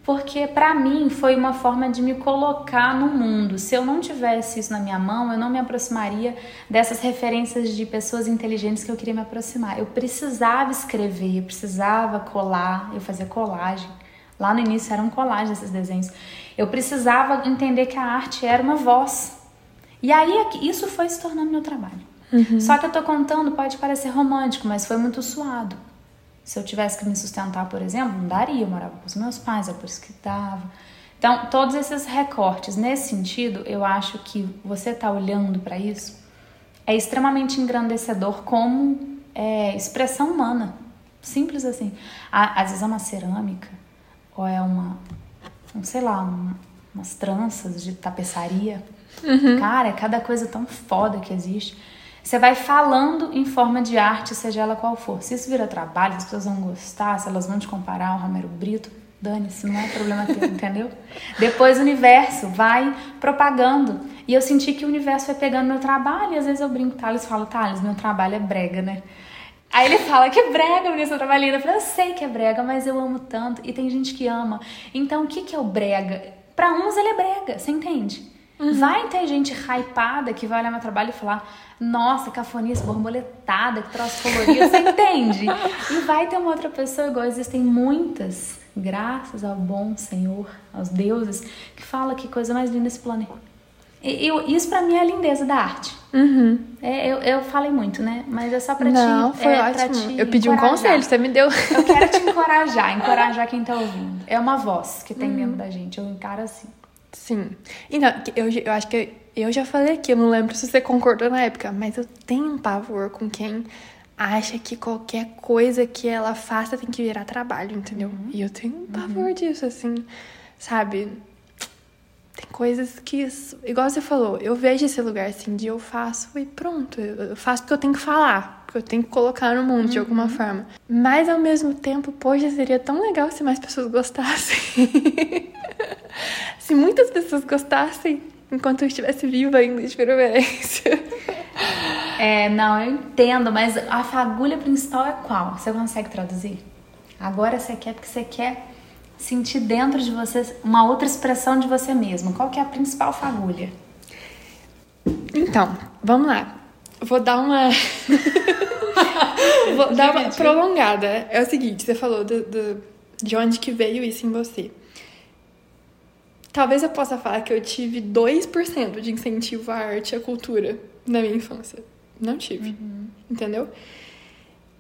Porque para mim foi uma forma de me colocar no mundo. Se eu não tivesse isso na minha mão, eu não me aproximaria dessas referências de pessoas inteligentes que eu queria me aproximar. Eu precisava escrever, eu precisava colar, eu fazia colagem. Lá no início eram colagens esses desenhos. Eu precisava entender que a arte era uma voz, e aí isso foi se tornando meu trabalho. Uhum. Só que eu tô contando, pode parecer romântico, mas foi muito suado. Se eu tivesse que me sustentar, por exemplo, não daria, eu morava com os meus pais, é por isso que dava. Então, todos esses recortes, nesse sentido, eu acho que você tá olhando para isso é extremamente engrandecedor como é, expressão humana. Simples assim. Às vezes é uma cerâmica, ou é uma, um, sei lá, um, umas tranças de tapeçaria Uhum. Cara, é cada coisa tão foda que existe. Você vai falando em forma de arte, seja ela qual for. Se isso vira trabalho, as pessoas vão gostar, se elas vão te comparar ao Romero Brito, dane-se, não é problema teu, entendeu? Depois o universo vai propagando. E eu senti que o universo foi pegando meu trabalho, e às vezes eu brinco, Thales fala, Thales, meu trabalho é brega, né? Aí ele fala que é brega, menina, seu trabalho Eu falei, eu sei que é brega, mas eu amo tanto. E tem gente que ama. Então, o que, que é o brega? Para uns ele é brega, você entende? Uhum. Vai ter gente hypada que vai olhar meu trabalho e falar: Nossa, cafonice, borboletada, que troço colorido, você entende? E vai ter uma outra pessoa, igual existem muitas, graças ao bom Senhor, aos deuses, que fala que coisa mais linda esse planeta. E, eu, isso para mim é a lindeza da arte. Uhum. É, eu, eu falei muito, né? Mas é só pra Não, te. foi é, ótimo. eu pedi encorajar. um conselho, você me deu. Eu quero te encorajar, encorajar quem tá ouvindo. É uma voz que tem uhum. dentro da gente. Eu encaro assim. Sim. Então, eu, eu acho que eu já falei aqui, eu não lembro se você concordou na época, mas eu tenho um pavor com quem acha que qualquer coisa que ela faça tem que virar trabalho, entendeu? Uhum. E eu tenho um pavor uhum. disso, assim, sabe? Tem coisas que, igual você falou, eu vejo esse lugar assim de eu faço e pronto. Eu faço porque eu tenho que falar, porque eu tenho que colocar no mundo uhum. de alguma forma. Mas ao mesmo tempo, poxa, seria tão legal se mais pessoas gostassem. se muitas pessoas gostassem enquanto eu estivesse viva ainda de preferência. É, não, eu entendo, mas a fagulha principal é qual? Você consegue traduzir? Agora você quer porque você quer sentir dentro de você uma outra expressão de você mesmo. Qual que é a principal fagulha? Então, vamos lá. Vou dar uma. Vou dar uma prolongada. É o seguinte, você falou do, do, de onde que veio isso em você. Talvez eu possa falar que eu tive 2% de incentivo à arte e à cultura na minha infância. Não tive. Uhum. Entendeu?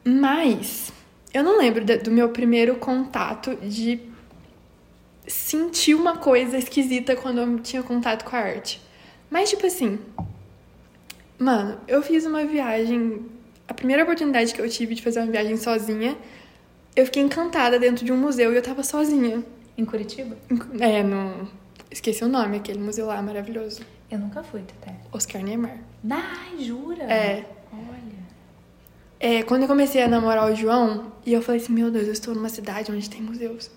Mas eu não lembro do meu primeiro contato de sentir uma coisa esquisita quando eu tinha contato com a arte. Mas, tipo assim, mano, eu fiz uma viagem. A primeira oportunidade que eu tive de fazer uma viagem sozinha, eu fiquei encantada dentro de um museu e eu tava sozinha. Em Curitiba? É, no Esqueci o nome, aquele museu lá maravilhoso. Eu nunca fui, Tete. Oscar Niemeyer. Ai, jura? É. Olha. É, quando eu comecei a namorar o João, e eu falei assim, meu Deus, eu estou numa cidade onde tem museus.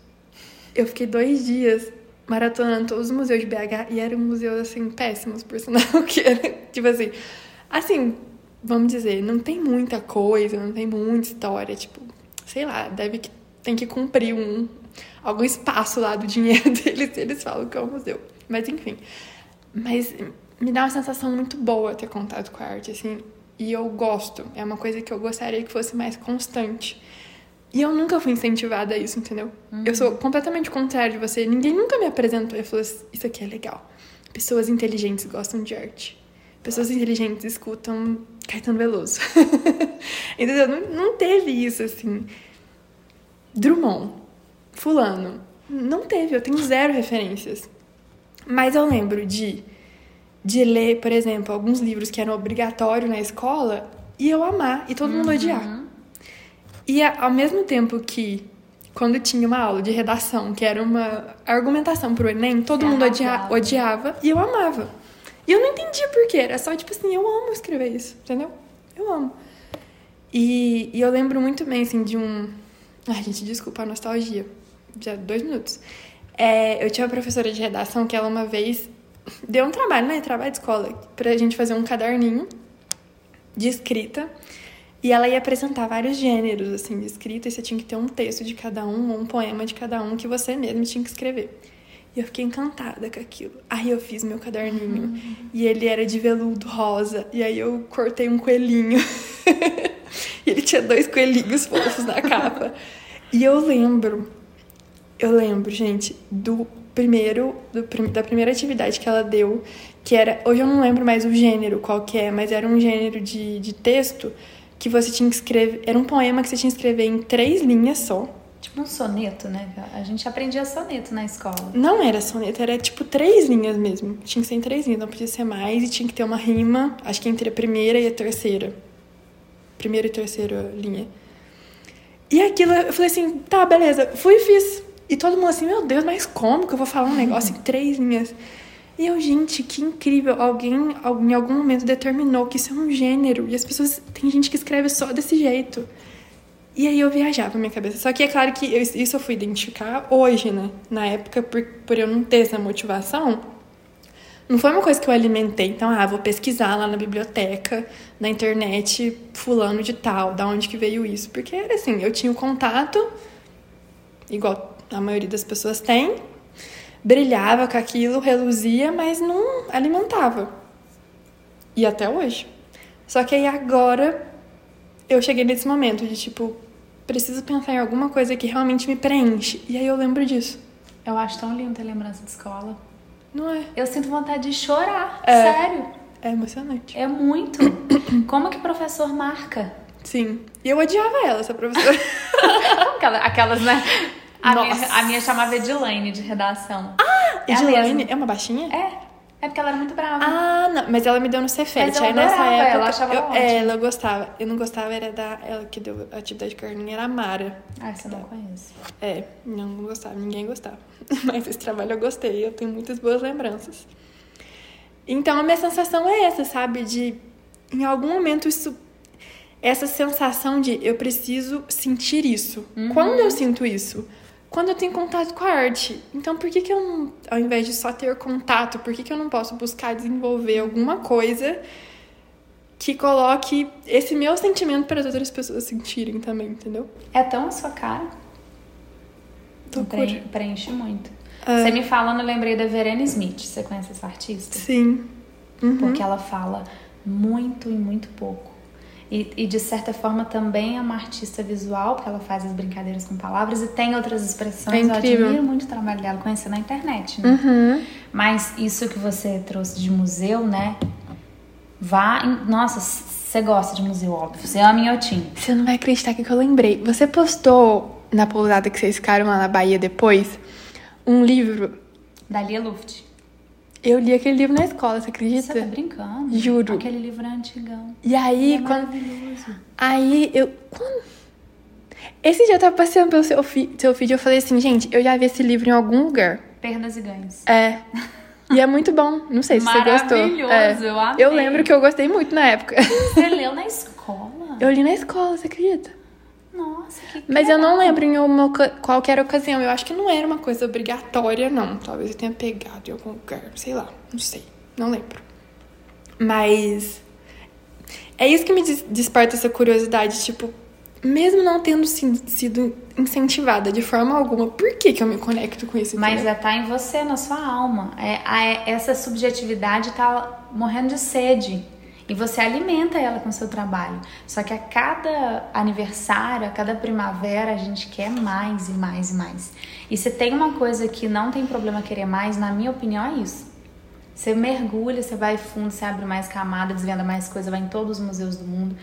Eu fiquei dois dias maratonando todos os museus de BH, e eram museus, assim, péssimos, por sinal, que era, tipo assim... Assim, vamos dizer, não tem muita coisa, não tem muita história, tipo, sei lá, deve que tem que cumprir um algum espaço lá do dinheiro deles, eles falam que é o museu. Mas enfim. Mas me dá uma sensação muito boa ter contato com a arte, assim, e eu gosto. É uma coisa que eu gostaria que fosse mais constante. E eu nunca fui incentivada a isso, entendeu? Uhum. Eu sou completamente contrário de você. Ninguém nunca me apresentou e falou: Isso aqui é legal. Pessoas inteligentes gostam de arte. Pessoas inteligentes escutam Caetano Veloso. Entendeu? Não, não teve isso, assim. Drummond, Fulano. Não teve, eu tenho zero referências. Mas eu lembro de, de ler, por exemplo, alguns livros que eram obrigatórios na escola e eu amar e todo uhum. mundo odiar. E ao mesmo tempo que quando tinha uma aula de redação, que era uma argumentação pro Enem, todo mundo odia odiava e eu amava. E eu não entendi por quê. Era só tipo assim, eu amo escrever isso, entendeu? Eu amo. E, e eu lembro muito bem, assim, de um. Ai, gente, desculpa a nostalgia. Já dois minutos. É, eu tinha uma professora de redação que ela uma vez deu um trabalho, né? Trabalho de escola, pra gente fazer um caderninho de escrita. E ela ia apresentar vários gêneros, assim, de escrita, e você tinha que ter um texto de cada um, ou um poema de cada um que você mesmo tinha que escrever. E eu fiquei encantada com aquilo. Aí eu fiz meu caderninho. Uhum. E ele era de veludo rosa. E aí eu cortei um coelhinho. e ele tinha dois coelhinhos fofos na capa. E eu lembro, eu lembro, gente, do primeiro, do, da primeira atividade que ela deu, que era. Hoje eu não lembro mais o gênero qual que é, mas era um gênero de, de texto que você tinha que escrever. Era um poema que você tinha que escrever em três linhas só. Tipo um soneto, né? A gente aprendia soneto na escola. Não era soneto, era tipo três linhas mesmo. Tinha que ser em três linhas, não podia ser mais. E tinha que ter uma rima, acho que entre a primeira e a terceira. Primeira e terceira linha. E aquilo, eu falei assim, tá, beleza. Fui e fiz. E todo mundo assim, meu Deus, mas como que eu vou falar um negócio em três linhas? E eu, gente, que incrível. Alguém em algum momento determinou que isso é um gênero. E as pessoas. Tem gente que escreve só desse jeito. E aí eu viajava na minha cabeça. Só que é claro que eu, isso eu fui identificar hoje, né? Na época, por, por eu não ter essa motivação, não foi uma coisa que eu alimentei. Então, ah, vou pesquisar lá na biblioteca, na internet, fulano de tal, da onde que veio isso. Porque era assim, eu tinha o contato, igual a maioria das pessoas tem, brilhava com aquilo, reluzia, mas não alimentava. E até hoje. Só que aí agora eu cheguei nesse momento de tipo, preciso pensar em alguma coisa que realmente me preenche. E aí eu lembro disso. Eu acho tão lindo ter lembrança de escola. Não é? Eu sinto vontade de chorar, é, sério. É emocionante. É muito. Como que o professor marca? Sim. E eu odiava ela, essa professora. Aquelas, né? A minha, a minha chamava Edilane de redação. Ah, é Edilane? É uma baixinha? É. É porque ela era muito brava. Ah, não, mas ela me deu no Cefete. Aí nessa época. Ela achava eu, é, ela gostava. Eu não gostava, era da. Ela que deu a atividade carninha era a Mara. Ah, você não conhece. É, não gostava, ninguém gostava. Mas esse trabalho eu gostei, eu tenho muitas boas lembranças. Então a minha sensação é essa, sabe? De em algum momento isso. Essa sensação de eu preciso sentir isso. Uhum. Quando eu sinto isso? Quando eu tenho contato com a arte. Então, por que, que eu não, ao invés de só ter contato, por que, que eu não posso buscar desenvolver alguma coisa que coloque esse meu sentimento para as outras pessoas sentirem também, entendeu? É tão a sua cara. Pre preenche muito. É. Você me falando, eu lembrei da Verena Smith. Você conhece essa artista? Sim. Uhum. Porque ela fala muito e muito pouco. E, e, de certa forma também é uma artista visual, porque ela faz as brincadeiras com palavras e tem outras expressões. É eu admiro muito o trabalho dela, conhecer na internet, né? Uhum. Mas isso que você trouxe de museu, né? Vá. Em... Nossa, você gosta de museu, óbvio. Você ama Inhotim. Você não vai acreditar que eu lembrei. Você postou na pousada que vocês ficaram lá na Bahia depois um livro. Da Lia Luft. Eu li aquele livro na escola, você acredita? Você tá brincando? Juro. Aquele livro é antigão. E aí, é quando. Aí eu. Quando... Esse dia eu tava passeando pelo seu, fi... seu vídeo e eu falei assim, gente, eu já vi esse livro em algum lugar. Perdas e ganhos. É. E é muito bom. Não sei se você gostou. Maravilhoso, é. eu amei. Eu lembro que eu gostei muito na época. Você leu na escola? Eu li na escola, você acredita? Nossa, que Mas eu não lembro em uma, qualquer ocasião. Eu acho que não era uma coisa obrigatória, não. Talvez eu tenha pegado em algum lugar, sei lá, não sei, não lembro. Mas é isso que me des- desperta essa curiosidade, tipo, mesmo não tendo si- sido incentivada de forma alguma, por que, que eu me conecto com isso? Mas é tá em você, na sua alma. É, a- é- essa subjetividade tá morrendo de sede. E você alimenta ela com o seu trabalho. Só que a cada aniversário, a cada primavera, a gente quer mais e mais e mais. E se tem uma coisa que não tem problema querer mais, na minha opinião, é isso. Você mergulha, você vai fundo, você abre mais camada, desvenda mais coisa, vai em todos os museus do mundo,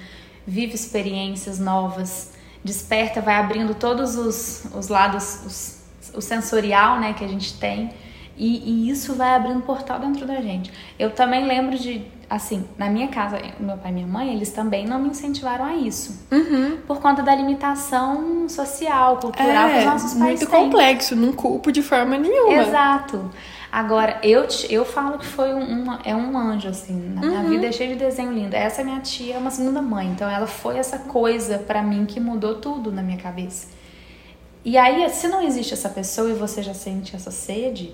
vive experiências novas, desperta, vai abrindo todos os, os lados, os, o sensorial né, que a gente tem. E, e isso vai abrindo portal dentro da gente. Eu também lembro de, assim, na minha casa, meu pai e minha mãe, eles também não me incentivaram a isso. Uhum. Por conta da limitação social, cultural que os É, nossos pais muito têm. complexo, não culpo de forma nenhuma. Exato. Agora, eu, te- eu falo que foi um, uma- é um anjo, assim. Na minha vida é cheio de desenho lindo. Essa minha tia é uma segunda mãe. Então, ela foi essa coisa pra mim que mudou tudo na minha cabeça. E aí, se não existe essa pessoa e você já sente essa sede,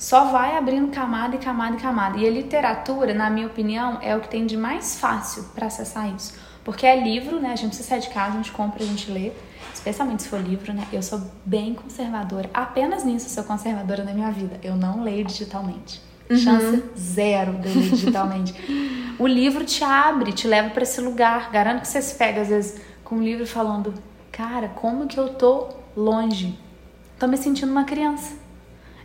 só vai abrindo camada e camada e camada. E a literatura, na minha opinião, é o que tem de mais fácil pra acessar isso. Porque é livro, né? A gente precisa sair de casa, a gente compra, a gente lê. Especialmente se for livro, né? Eu sou bem conservadora. Apenas nisso eu sou conservadora na minha vida. Eu não leio digitalmente. Chance zero de eu ler digitalmente. o livro te abre, te leva pra esse lugar. Garanto que você se pega, às vezes, com um livro falando: Cara, como que eu tô longe? Tô me sentindo uma criança.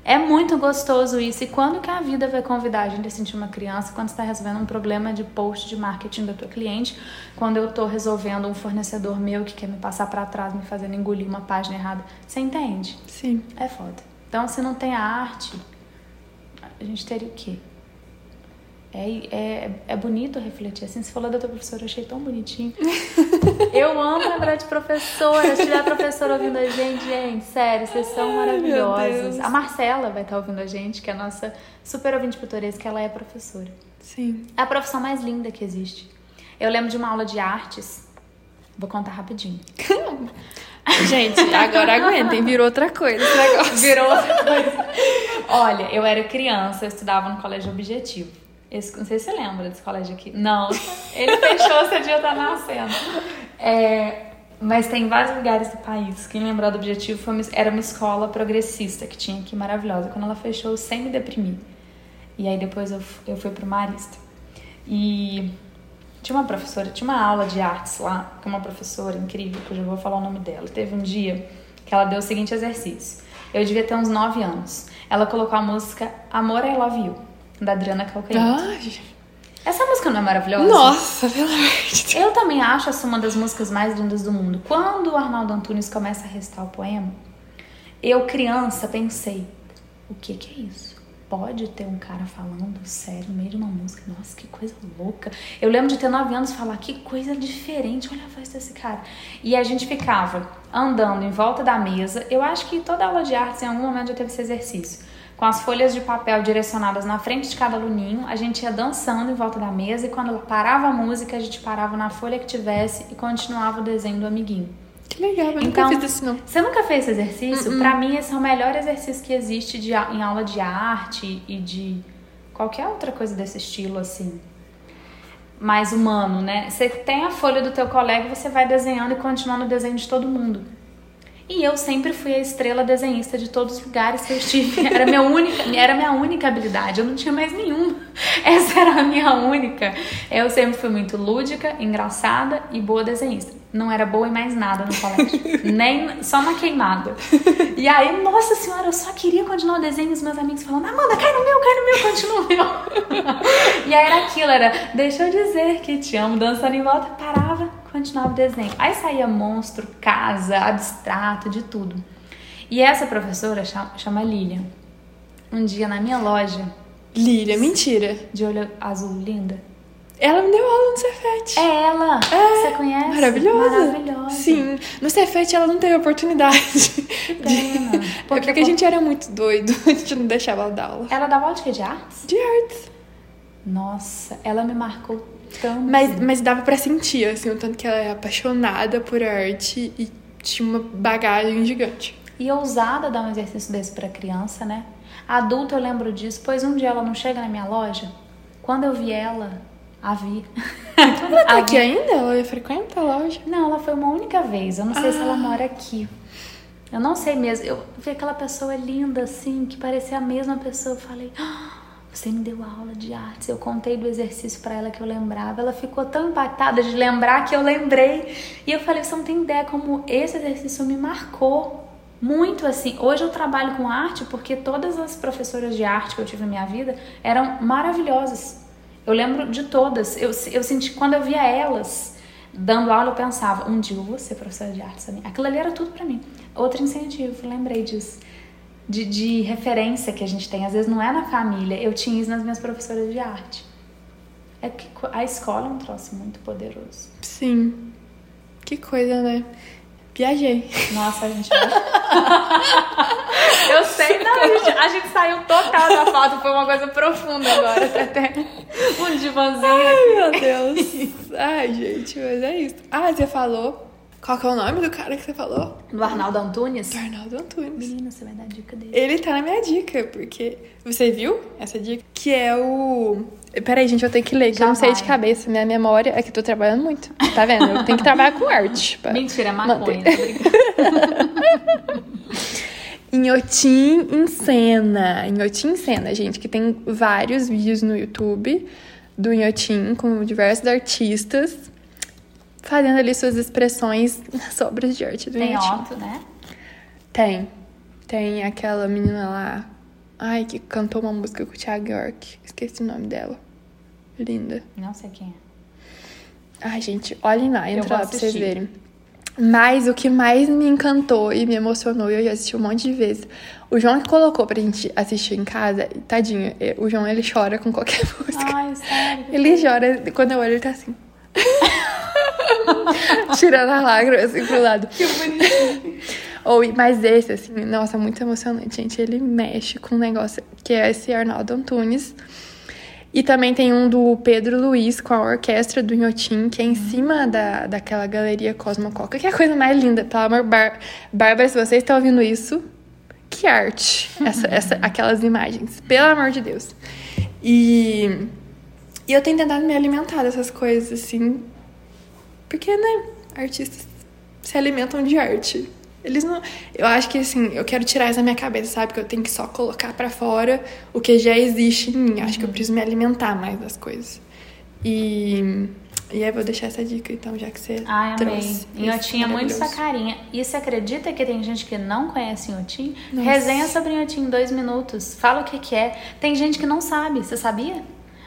É muito gostoso isso. E quando que a vida vai convidar a gente a sentir uma criança? Quando você está resolvendo um problema de post de marketing da tua cliente, quando eu estou resolvendo um fornecedor meu que quer me passar para trás, me fazendo engolir uma página errada. Você entende? Sim. É foda. Então, se não tem a arte, a gente teria o quê? É, é, é bonito refletir assim. Você falou da tua professora, eu achei tão bonitinho. eu amo lembrar de professora. Se tiver professora ouvindo a gente, gente, sério, vocês são maravilhosos. A Marcela vai estar ouvindo a gente, que é a nossa super ouvinte pitoresca, que ela é professora. Sim. É a profissão mais linda que existe. Eu lembro de uma aula de artes. Vou contar rapidinho. Gente, agora aguentem, virou outra coisa esse negócio. Virou outra coisa. Olha, eu era criança, eu estudava no colégio objetivo. Esse, não sei se você lembra desse colégio aqui. Não, ele fechou, você devia estar nascendo. É, mas tem vários lugares do país. Quem lembrar do objetivo foi uma- era uma escola progressista que tinha aqui, maravilhosa. Quando ela fechou, eu sem me deprimir. E aí depois eu, eu fui pro Marista. E tinha uma professora, tinha uma aula de artes lá, que uma professora incrível, que eu já vou falar o nome dela. Teve um dia que ela deu o seguinte exercício. Eu devia ter uns 9 anos. Ela colocou a música Amor I Love You, da Adriana Calcanhoto. Ai, Essa música não é maravilhosa? nossa, pelo amor de Deus. Eu também acho essa uma das músicas mais lindas do mundo. Quando o Arnaldo Antunes começa a recitar o poema, eu, criança, pensei: o que, que é isso? Pode ter um cara falando sério no meio de uma música? Nossa, que coisa louca. Eu lembro de ter nove anos e falar: que coisa diferente, olha a voz desse cara. E a gente ficava andando em volta da mesa. Eu acho que toda aula de artes em algum momento já teve esse exercício com as folhas de papel direcionadas na frente de cada aluninho, a gente ia dançando em volta da mesa e quando parava a música, a gente parava na folha que tivesse e continuava o desenho do amiguinho. Que legal, eu Então, nunca fiz isso não. Você nunca fez esse exercício? Pra mim, esse é o melhor exercício que existe de, em aula de arte e de qualquer outra coisa desse estilo, assim. Mais humano, né? Você tem a folha do teu colega e você vai desenhando e continuando o desenho de todo mundo. E eu sempre fui a estrela desenhista de todos os lugares que eu estive. Era minha única, era minha única habilidade. Eu não tinha mais nenhuma. Essa era a minha única. Eu sempre fui muito lúdica, engraçada e boa desenhista. Não era boa em mais nada no colégio. Nem só na queimada. E aí, nossa senhora, eu só queria continuar o desenho. Os meus amigos falando, Amanda, cai no meu, cai no meu, continua o meu. e aí era aquilo, era, deixa eu dizer que te amo, dançando em volta, parava, continuava o desenho. Aí saía monstro, casa, abstrato, de tudo. E essa professora chama, chama Lilian. Um dia na minha loja, Lília, mentira. de olho azul linda. Ela me deu aula no Cefete. É ela! Você conhece? Maravilhosa. Maravilhosa. Sim. No Cefete ela não teve oportunidade. Que pena. É porque a gente era muito doido. A gente não deixava ela dar aula. Ela dava aula de quê? De artes? De artes. Nossa, ela me marcou tanto. Mas, mas dava pra sentir, assim, o tanto que ela é apaixonada por arte e tinha uma bagagem gigante. E ousada dar um exercício desse pra criança, né? Adulta eu lembro disso, pois um dia ela não chega na minha loja. Quando eu vi ela, a vi. Ela tá aqui ainda? Ela frequenta a loja? Não, ela foi uma única vez. Eu não sei se ela mora aqui. Eu não sei mesmo. Eu vi aquela pessoa linda assim, que parecia a mesma pessoa. Eu falei, "Ah, você me deu aula de artes. Eu contei do exercício pra ela que eu lembrava. Ela ficou tão impactada de lembrar que eu lembrei. E eu falei, você não tem ideia como esse exercício me marcou. Muito assim. Hoje eu trabalho com arte porque todas as professoras de arte que eu tive na minha vida eram maravilhosas. Eu lembro de todas. Eu, eu senti, quando eu via elas dando aula, eu pensava, um dia eu vou ser professora de arte também. Aquilo ali era tudo pra mim. Outro incentivo, lembrei disso. De, de referência que a gente tem. Às vezes não é na família. Eu tinha isso nas minhas professoras de arte. É que a escola é um troço muito poderoso. Sim. Que coisa, né? Viajei. Nossa, a gente. Eu sei, não, a gente, a gente saiu total da foto, foi uma coisa profunda agora. Tem até um divãzinho Ai, meu Deus. Ai, gente, mas é isso. Ah, você falou. Qual que é o nome do cara que você falou? Do Arnaldo Antunes? Do Arnaldo Antunes. Menina, você vai dar dica dele. Ele tá na minha dica, porque. Você viu essa dica? Que é o. Peraí, gente, eu tenho que ler, que Já eu não sei de cabeça. Minha memória é que eu tô trabalhando muito. Tá vendo? Eu tenho que trabalhar com arte. pra- Mentira, é maconha. Inhotim em cena. Inhotim em cena, gente, que tem vários vídeos no YouTube do Inhotim com diversos artistas fazendo ali suas expressões nas obras de arte do Tem Inhotim. Otto, né? Tem. Tem aquela menina lá. Ai, que cantou uma música com o Thiago York. Esqueci o nome dela. Linda. Não sei quem é. Ai, gente, olhem lá, entra lá pra vocês verem. Mas o que mais me encantou e me emocionou, e eu já assisti um monte de vezes, o João que colocou pra gente assistir em casa, tadinho, o João ele chora com qualquer música. Ai, sério. Ele chora, quando eu olho, ele tá assim. Tirando a lágrima assim pro lado. Que bonitinho. Ou, mas esse, assim, nossa, muito emocionante, gente. Ele mexe com um negócio que é esse Arnaldo Antunes. E também tem um do Pedro Luiz com a orquestra do Inhotim, que é em cima da, daquela galeria Cosmococa, que é a coisa mais linda. Pelo amor, Bar Bárbara, se você está ouvindo isso, que arte! Essa, essa, aquelas imagens, pelo amor de Deus. E, e eu tenho tentado me alimentar dessas coisas, assim, porque, né, artistas se alimentam de arte. Eles não. Eu acho que assim, eu quero tirar isso da minha cabeça, sabe? Que eu tenho que só colocar pra fora o que já existe em mim. Acho que eu preciso me alimentar mais das coisas. E. E aí vou deixar essa dica, então, já que você Ai, amei. trouxe. Inhotim é muito essa carinha. E você acredita que tem gente que não conhece Inhotim? Resenha sobre Inhotim em dois minutos. Fala o que, que é. Tem gente que não sabe. Você sabia?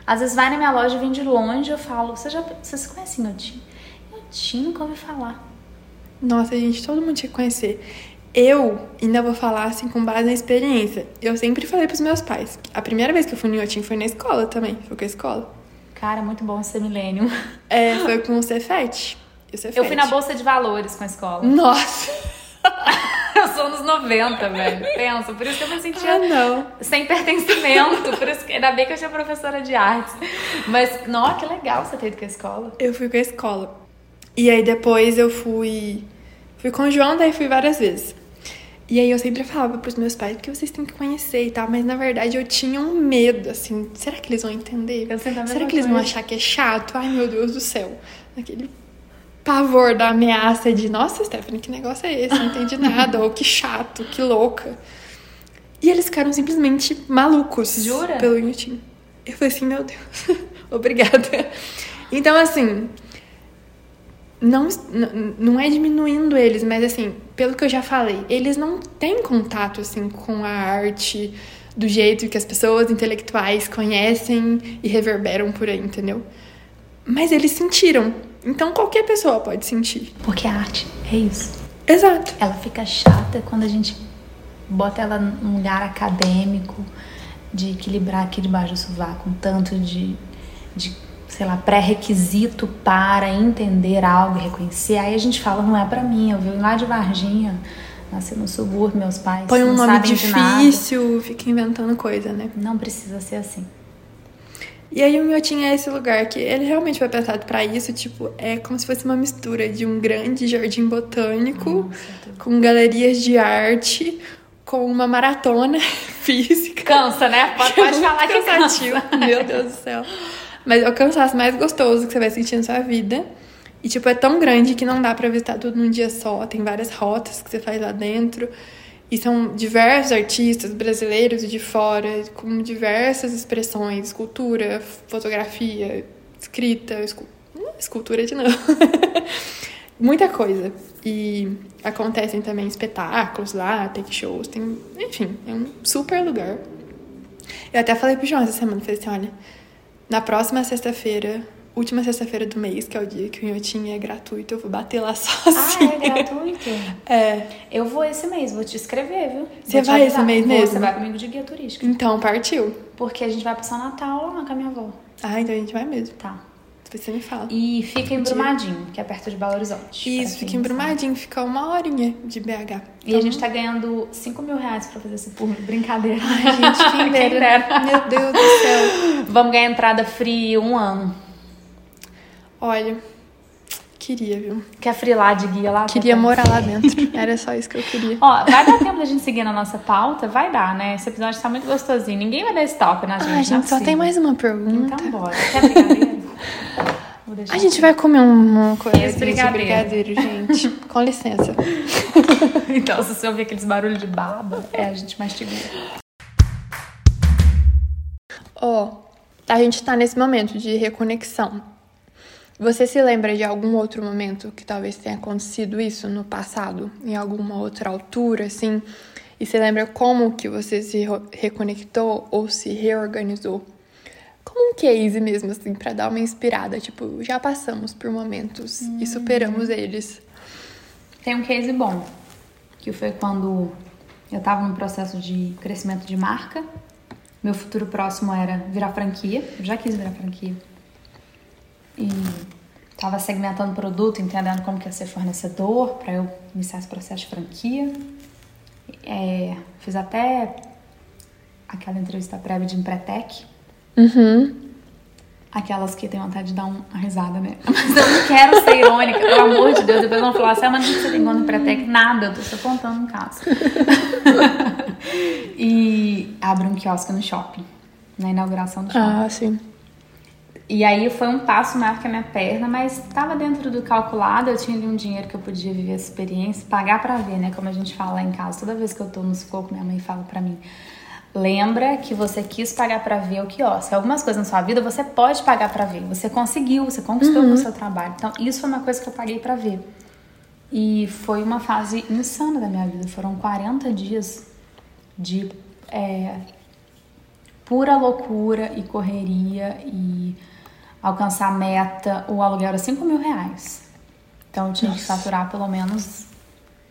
Às vezes vai na minha loja, vem de longe, eu falo, você já vocês conhecem Inhotim? Inhotim, nunca ouvi falar. Nossa, gente, todo mundo tinha que conhecer. Eu ainda vou falar assim com base na experiência. Eu sempre falei pros meus pais. A primeira vez que eu fui no Inhotim foi na escola também. Foi com a escola. Cara, muito bom ser milênio. É, foi com o Cefet. Eu fui na Bolsa de Valores com a escola. Nossa! Eu sou nos 90, velho. Pensa, por isso que eu me sentia Ah, não. sem pertencimento. Por isso que, ainda bem que eu tinha professora de artes. Mas, nossa, que legal você ter ido com a escola. Eu fui com a escola. E aí depois eu fui. Fui com o João, daí fui várias vezes. E aí eu sempre falava pros meus pais, porque vocês têm que conhecer e tal, mas na verdade eu tinha um medo, assim, será que eles vão entender? Será que eles vão achar que é chato? Ai meu Deus do céu. Aquele pavor da ameaça de, nossa, Stephanie, que negócio é esse? Não entendi nada, ou que chato, que louca. E eles ficaram simplesmente malucos. Jura? Pelo Inhotim. Eu falei assim, meu Deus, obrigada. Então, assim, não, não é diminuindo eles, mas assim, pelo que eu já falei, eles não têm contato assim com a arte do jeito que as pessoas intelectuais conhecem e reverberam por aí, entendeu? Mas eles sentiram. Então qualquer pessoa pode sentir. Porque a arte é isso. Exato. Ela fica chata quando a gente bota ela num lugar acadêmico, de equilibrar aqui debaixo do sovaco, um tanto de, de sei lá, pré-requisito para entender algo e reconhecer. Aí a gente fala, não é pra mim, eu vim lá de Varginha, nasci no subúrbio, meus pais Põe um não nome difícil, fica inventando coisa, né? Não precisa ser assim. E aí o Miotim é esse lugar que ele realmente foi pensado pra isso, tipo, é como se fosse uma mistura de um grande jardim botânico com galerias de arte, com uma maratona física. Cansa, né? Pode, pode Muito falar que cansativo. cansa. Meu Deus do céu. Mas é o cansaço mais gostoso que você vai sentir na sua vida. E, tipo, é tão grande que não dá pra visitar tudo num dia só. Tem várias rotas que você faz lá dentro. E são diversos artistas brasileiros e de fora, com diversas expressões, escultura, fotografia, escrita, escu... escultura de novo. Muita coisa. E acontecem também espetáculos lá, tem shows, tem. Enfim, é um super lugar. Eu até falei pro João essa semana, falei assim, olha, na próxima sexta-feira última sexta-feira do mês, que é o dia que o Inhotim é gratuito, eu vou bater lá sozinha. Ah, é gratuito? É. Eu vou esse mês, vou te escrever, viu? Você vai esse mês vou, mesmo? Você vai comigo de guia turística. Então, partiu. Porque a gente vai passar Natal lá com a minha avó. Ah, então a gente vai mesmo. Tá. Depois você me fala. E fica em Brumadinho, que é perto de Belo Horizonte. Isso, fica em Brumadinho, fica uma horinha de BH. Então... E a gente tá ganhando 5 mil reais pra fazer esse tour. Brincadeira. Ai, gente, quem dera. Meu Deus do céu. Vamos ganhar entrada free um ano. Olha, queria, viu? Quer frilar de guia lá? Queria morar lá dentro. Era só isso que eu queria. Ó, vai dar tempo da gente seguir na nossa pauta? Vai dar, né? Esse episódio tá muito gostosinho. Ninguém vai dar stop na gente. Ah, a gente é só tem mais uma pergunta. Então bora. Quer brigadeiro? A gente vai comer uma coisa Esse brigadeiro. brigadeiro, gente. Com licença. então, se você ouvir aqueles barulhos de baba, é a gente mastigou. Ó, oh, a gente tá nesse momento de reconexão. Você se lembra de algum outro momento que talvez tenha acontecido isso no passado, em alguma outra altura, assim? E você lembra como que você se reconectou ou se reorganizou? Como um case mesmo, assim, para dar uma inspirada. Tipo, já passamos por momentos hum. e superamos eles. Tem um case bom, que foi quando eu tava num processo de crescimento de marca. Meu futuro próximo era virar franquia. Eu já quis virar franquia. E tava segmentando o produto, entendendo como que ia ser fornecedor, para eu iniciar esse processo de franquia. É, fiz até aquela entrevista prévia de Empretec. Uhum. Aquelas que tem vontade de dar uma risada, né? Mas eu não quero ser irônica, pelo amor de Deus. Depois vão falar assim, ah, mas não você tem quando Empretec? Nada, eu tô só contando um caso. e abre um quiosque no shopping, na inauguração do shopping. Ah, sim. E aí foi um passo maior que a minha perna, mas estava dentro do calculado, eu tinha ali um dinheiro que eu podia viver essa experiência, pagar para ver, né? Como a gente fala lá em casa, toda vez que eu tô no sufoco, minha mãe fala para mim: Lembra que você quis pagar para ver o quiosque. Algumas coisas na sua vida você pode pagar para ver. Você conseguiu, você conquistou uhum. com o seu trabalho. Então, isso foi uma coisa que eu paguei para ver. E foi uma fase insana da minha vida. Foram 40 dias de é, pura loucura e correria e alcançar a meta, o aluguel era 5 mil reais. Então eu tinha Nossa. que faturar pelo menos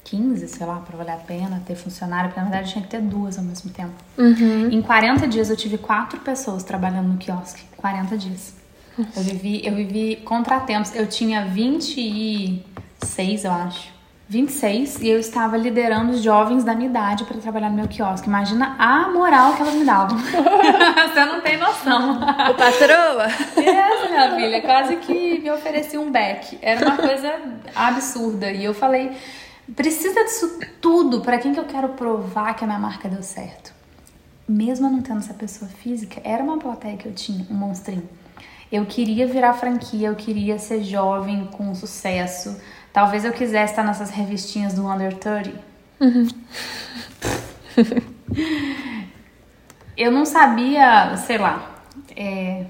15, sei lá, para valer a pena, ter funcionário, porque na verdade eu tinha que ter duas ao mesmo tempo. Uhum. Em 40 dias eu tive quatro pessoas trabalhando no quiosque. 40 dias. Eu vivi, eu vivi contratempos. Eu tinha 26, eu acho. 26 e eu estava liderando os jovens da minha idade para trabalhar no meu quiosque. Imagina a moral que elas me davam. Você não tem noção. O patroa? Essa, minha filha, quase que me oferecia um beck. Era uma coisa absurda. E eu falei, precisa disso tudo para quem que eu quero provar que a minha marca deu certo? Mesmo eu não tendo essa pessoa física, era uma plateia que eu tinha, um monstrinho. Eu queria virar franquia, eu queria ser jovem com sucesso Talvez eu quisesse estar nessas revistinhas do Under 30. Uhum. eu não sabia, sei lá, é,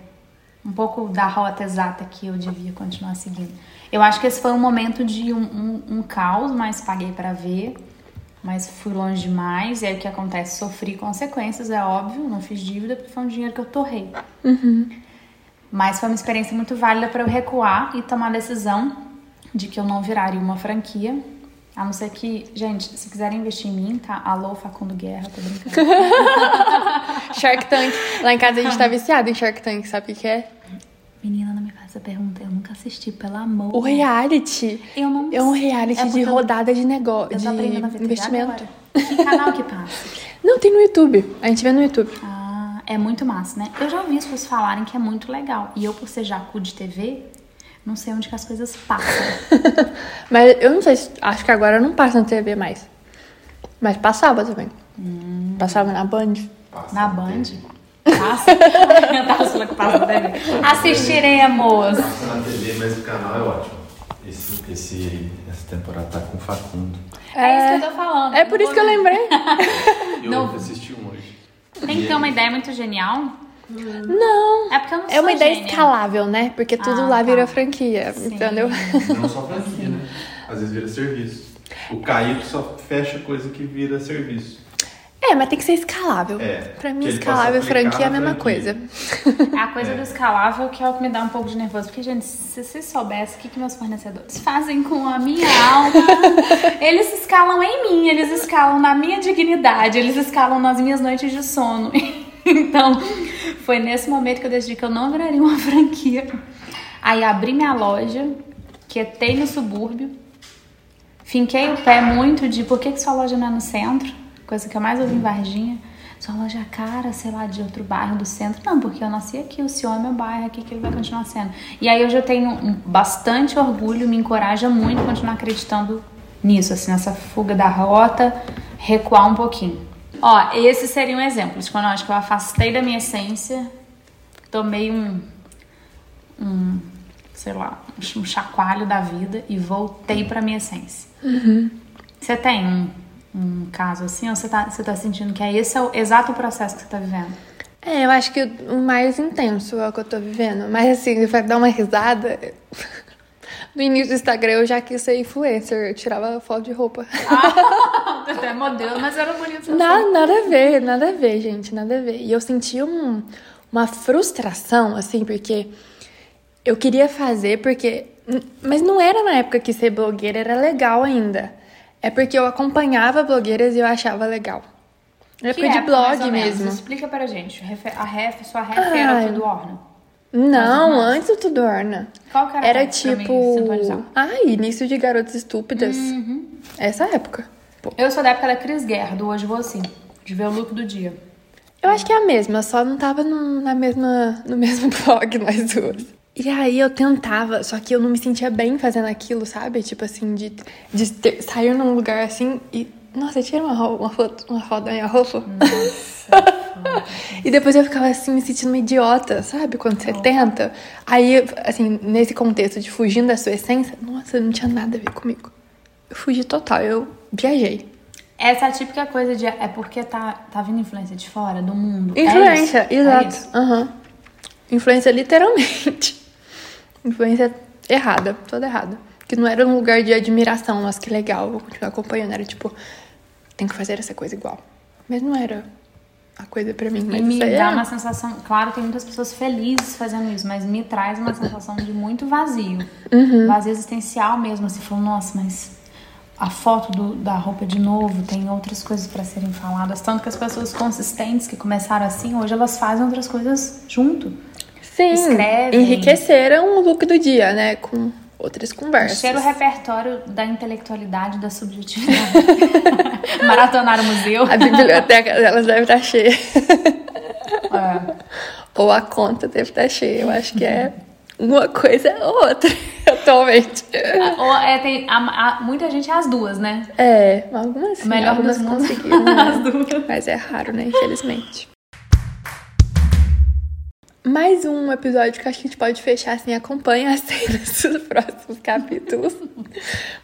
um pouco da rota exata que eu devia continuar seguindo. Eu acho que esse foi um momento de um, um, um caos, mas paguei para ver. Mas fui longe demais, e aí o que acontece? Sofri consequências, é óbvio, não fiz dívida porque foi um dinheiro que eu torrei. Uhum. Mas foi uma experiência muito válida para eu recuar e tomar decisão de que eu não viraria uma franquia. A não ser que, gente, se quiserem investir em mim, tá? Alô, Facundo Guerra, tô brincando. Shark Tank. Lá em casa a gente tá viciado em Shark Tank, sabe o que é? Menina, não me faz essa pergunta, eu nunca assisti, pelo amor. O reality. Eu não É um reality é de rodada de negócio, de investimento. Que canal que passa? Não, tem no YouTube. A gente vê no YouTube. Ah, é muito massa, né? Eu já ouvi as pessoas falarem que é muito legal. E eu, por ser jacu de TV, não sei onde que as coisas passam. Mas eu não sei, acho que agora não passa na TV mais. Mas passava também. Hum. Passava na Band. Na Band? Passa. Eu tava falando que passa na TV. Assistiremos. Passa na TV, mas o canal é ótimo. Esse, esse, essa temporada tá com o Facundo. É, isso que eu tô falando. É por isso que eu lembrei. Eu Não. assisti um hoje. Tem que ter uma ideia muito genial. Não. É porque eu não É uma ideia gênia. escalável, né? Porque tudo Ah, lá tá. vira franquia, Sim. entendeu? Não só franquia, né? Às vezes vira serviço. O Caíto só fecha coisa que vira serviço. É, mas tem que ser escalável. É, Pra mim, escalável e franquia é a mesma franquia. coisa. É a coisa do escalável que é o que me dá um pouco de nervoso. Porque, gente, se vocês soubessem o que, que meus fornecedores fazem com a minha alma, eles escalam em mim, eles escalam na minha dignidade, eles escalam nas minhas noites de sono. Então, foi nesse momento que eu decidi que eu não viraria uma franquia. Aí abri minha loja, quietei no subúrbio, finquei o pé muito de por que, que sua loja não é no centro, coisa que eu mais ouvi em Varginha. Sua loja é cara, sei lá, de outro bairro do centro. Não, porque eu nasci aqui, o senhor é meu bairro aqui, que ele vai continuar sendo. E aí eu já tenho bastante orgulho, me encoraja muito continuar acreditando nisso, assim, nessa fuga da rota, recuar um pouquinho. Ó, esse seria um exemplo de quando eu acho que eu afastei da minha essência, tomei um, um sei lá, um chacoalho da vida e voltei pra minha essência. Você tem um, um caso assim, ou você tá, você tá sentindo que é esse é o exato processo que você tá vivendo? É, eu acho que o mais intenso é o que eu tô vivendo. Mas assim, vai dar uma risada. No início do Instagram eu já quis ser influencer, eu tirava foto de roupa. Até modelo, mas era bonito. Nada, nada a ver, nada a ver, gente, nada a ver. E eu senti um- uma frustração, assim, porque eu queria fazer, porque. Mas não era na época que ser blogueira era legal ainda. É porque eu acompanhava blogueiras e eu achava legal. Na época de época, blog mesmo. Explica pra gente. A ref, sua ref Ai. era Tudo Orna? Não, antes do Tudorna. Qual que era Era tipo. Ah, início de Garotas Estúpidas. Uhum. Essa época. Pô. Eu sou da época da Cris Guerra, do Hoje Vou Assim, de ver o look do dia. Eu acho que é a mesma, só não tava no, na mesma, no mesmo blog nós duas. E aí eu tentava, só que eu não me sentia bem fazendo aquilo, sabe? Tipo assim, de, de ter- sair num lugar assim e. Nossa, tira uma, ro- uma foto, uma foto da minha roupa. e depois eu ficava assim, me sentindo uma idiota, sabe? Quando você tenta. Aí, assim, nesse contexto de fugindo da sua essência, nossa, não tinha nada a ver comigo. Eu fugi total, eu viajei. Essa é a típica coisa de. É porque tá, tá vindo influência de fora, do mundo. É Influência? É exato. isso? Aham. Influência literalmente. Influência errada, toda errada. Que não era um lugar de admiração, nossa, que legal, vou continuar acompanhando. Era tipo, tem que fazer essa coisa igual. Mas não era a coisa pra mim. Mas E me é dá uma sensação. Claro, tem muitas pessoas felizes fazendo isso, mas me traz uma sensação de muito vazio. Uhum. Vazio existencial mesmo. Assim, falando, nossa, mas a foto do- da roupa de novo tem outras coisas pra serem faladas. Tanto que as pessoas consistentes que começaram assim, hoje elas fazem outras coisas junto. Sim, escrevem. enriqueceram o look do dia, né? Com outras conversas. Encher o repertório da intelectualidade, da subjetividade. Maratonar o museu. A biblioteca delas deve estar cheia. É. Ou a conta deve estar cheia. Eu acho que é uma coisa ou outra, atualmente. Ou, é, tem, a- a- muita gente é as duas, né? É, algumas sim, Melhor algumas conseguiram. né? As duas. Mas é raro, né? Infelizmente. Mais um episódio que acho que a gente pode fechar assim. Acompanha as cenas dos próximos capítulos.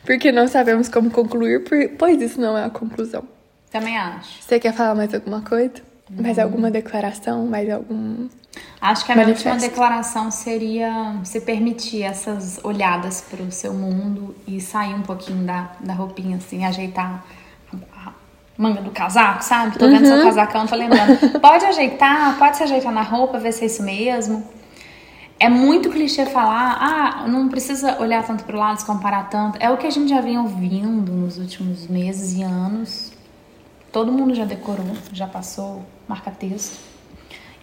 Porque não sabemos como concluir, pois isso não é a conclusão. Também acho. Você quer falar mais alguma coisa? Mais alguma declaração? Mais algum. Acho que a minha última Manifesto. declaração seria se permitir essas olhadas para o seu mundo e sair um pouquinho da, da roupinha, assim, ajeitar manga do casaco, sabe? Tô vendo seu casacão, tô lembrando. Pode ajeitar, pode se ajeitar na roupa, ver se é isso mesmo. É muito clichê falar, ah, não precisa olhar tanto pro lado, se comparar tanto. É o que a gente já vem ouvindo nos últimos meses e anos. Todo mundo já decorou, já passou, marca texto.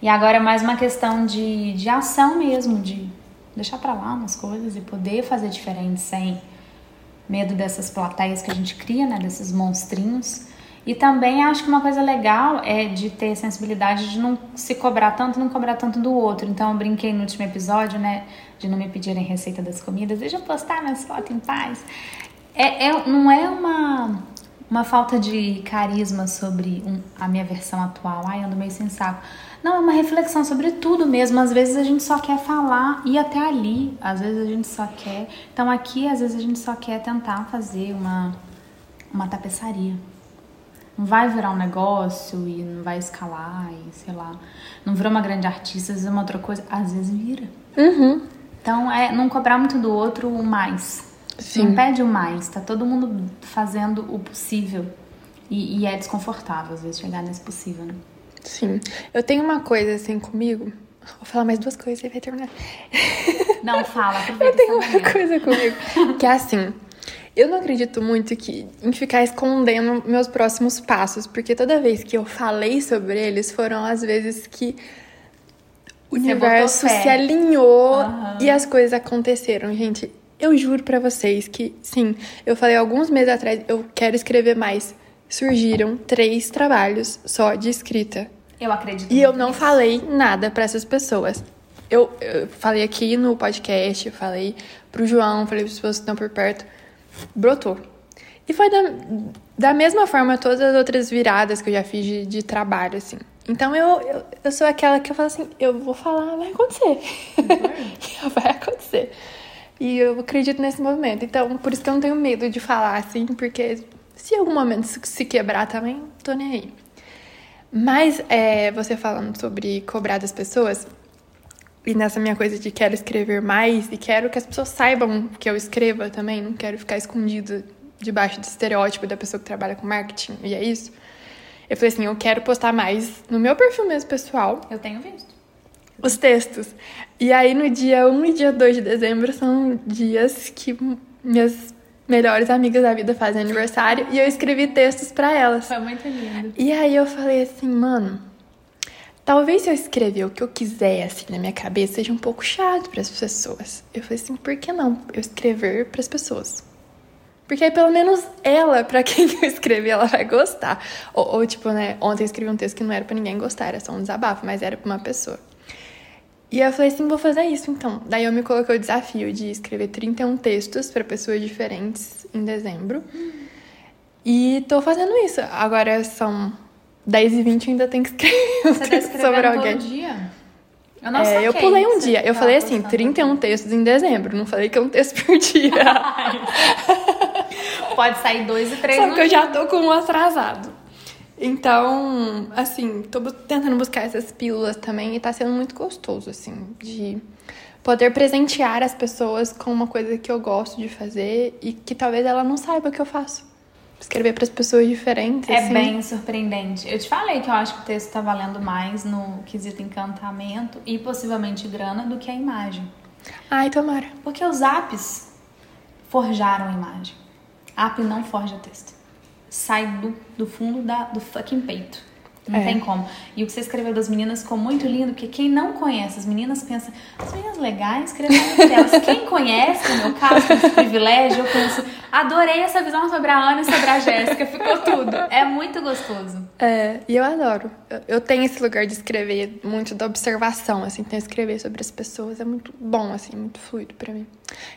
E agora é mais uma questão de, de ação mesmo, de deixar pra lá umas coisas e poder fazer diferente sem medo dessas plateias que a gente cria, né, desses monstrinhos. E também acho que uma coisa legal é de ter sensibilidade de não se cobrar tanto, não cobrar tanto do outro. Então eu brinquei no último episódio, né, de não me pedirem receita das comidas, deixa eu postar minhas fotos em paz. É, é- não é uma, uma falta de carisma sobre um- a minha versão atual. Ai, ando meio sem saco. Não, é uma reflexão sobre tudo mesmo. Às vezes a gente só quer falar e até ali. Às vezes a gente só quer. Então aqui, às vezes a gente só quer tentar fazer uma, uma tapeçaria. Não vai virar um negócio e não vai escalar e sei lá. Não virou uma grande artista, às vezes é uma outra coisa. Às vezes vira. Uhum. Então é não cobrar muito do outro o mais. Sim. Não pede o mais. Tá todo mundo fazendo o possível. E, e é desconfortável, às vezes, chegar nesse possível, né? Sim. Eu tenho uma coisa assim comigo. Vou falar mais duas coisas e vai terminar. Não, fala, Eu tenho uma coisa comigo. Que é assim. Eu não acredito muito que, em ficar escondendo meus próximos passos, porque toda vez que eu falei sobre eles foram as vezes que o Você universo se alinhou Aham. e as coisas aconteceram, gente. Eu juro pra vocês que, sim, eu falei alguns meses atrás, eu quero escrever mais. Surgiram três trabalhos só de escrita. Eu acredito. E eu não nisso. falei nada pra essas pessoas. Eu, eu falei aqui no podcast, eu falei pro João, falei pras pessoas que estão por perto. Brotou. E foi da, da mesma forma todas as outras viradas que eu já fiz de, de trabalho, assim. Então eu, eu, eu sou aquela que eu falo assim, eu vou falar, vai acontecer. vai acontecer. E eu acredito nesse movimento. Então, por isso que eu não tenho medo de falar, assim, porque se em algum momento se- se quebrar também, tô nem aí. Mas é, você falando sobre cobrar das pessoas, e nessa minha coisa de quero escrever mais e quero que as pessoas saibam que eu escreva também, não quero ficar escondida debaixo do estereótipo da pessoa que trabalha com marketing, e é isso. Eu falei assim, eu quero postar mais no meu perfil mesmo pessoal, Eu tenho visto. os textos. E aí no dia 1 e dia 2 de dezembro são dias que minhas melhores amigas da vida fazem aniversário e eu escrevi textos pra elas. Foi muito lindo. E aí eu falei assim, mano, talvez se eu escrever o que eu quiser assim na minha cabeça seja um pouco chato para as pessoas. Eu falei assim, por que não eu escrever para as pessoas? Porque aí pelo menos ela, pra quem eu escrevi, ela vai gostar. Ou, ou, tipo, né, ontem eu escrevi um texto que não era pra ninguém gostar, era só um desabafo, mas era pra uma pessoa. E eu falei assim, vou fazer isso então. Daí eu me coloquei o desafio de escrever 31 textos pra pessoas diferentes em dezembro. E tô fazendo isso. Agora são 10 e 20 e ainda tem que escrever um Você tá texto sobre alguém. todo dia? Eu não É, eu pulei um dia. Eu tava falei assim, postando. 31 textos em dezembro. Não falei que é um texto por dia. Pode sair dois e três Só que eu dia. já tô com um atrasado. Então, assim, tô tentando buscar essas pílulas também e tá sendo muito gostoso, assim, de poder presentear as pessoas com uma coisa que eu gosto de fazer e que talvez ela não saiba que eu faço. Escrever para as pessoas diferentes. É assim. bem surpreendente. Eu te falei que eu acho que o texto tá valendo mais no quesito encantamento e possivelmente grana do que a imagem. Ai, tomara. Porque os apps forjaram a imagem. App não forja texto. Sai do, do fundo da, do fucking peito. Não É. tem como. E o que você escreveu das meninas ficou muito lindo, porque quem não conhece as meninas pensa, as meninas legais escrevendo delas. Quem conhece, no meu caso, tem esse privilégio, eu penso, adorei essa visão sobre a Ana e sobre a Jéssica, ficou tudo. É muito gostoso. É, e eu adoro. Eu, tenho esse lugar de escrever muito da observação, assim, então escrever sobre as pessoas é muito bom, assim, muito fluido pra mim.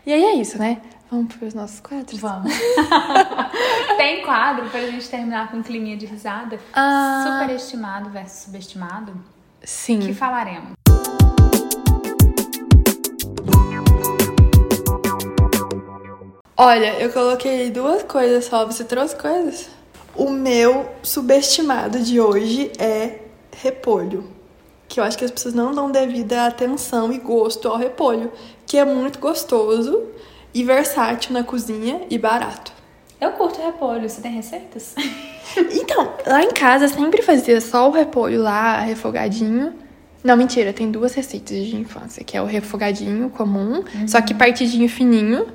E aí é isso, né? Vamos pros nossos quadros? Vamos. Tem quadro pra gente terminar com um climinha de risada? Ah. Superestimado versus subestimado? Sim. que falaremos. Olha, eu coloquei duas coisas só. Você trouxe coisas? O meu subestimado de hoje é repolho. Que eu acho que as pessoas não dão devida atenção e gosto ao repolho. Que é muito gostoso e versátil na cozinha e barato. Eu curto repolho, você tem receitas? Então, lá em casa sempre fazia só o repolho lá, refogadinho. Não, mentira, tem duas receitas de infância, que é o refogadinho comum, só que partidinho fininho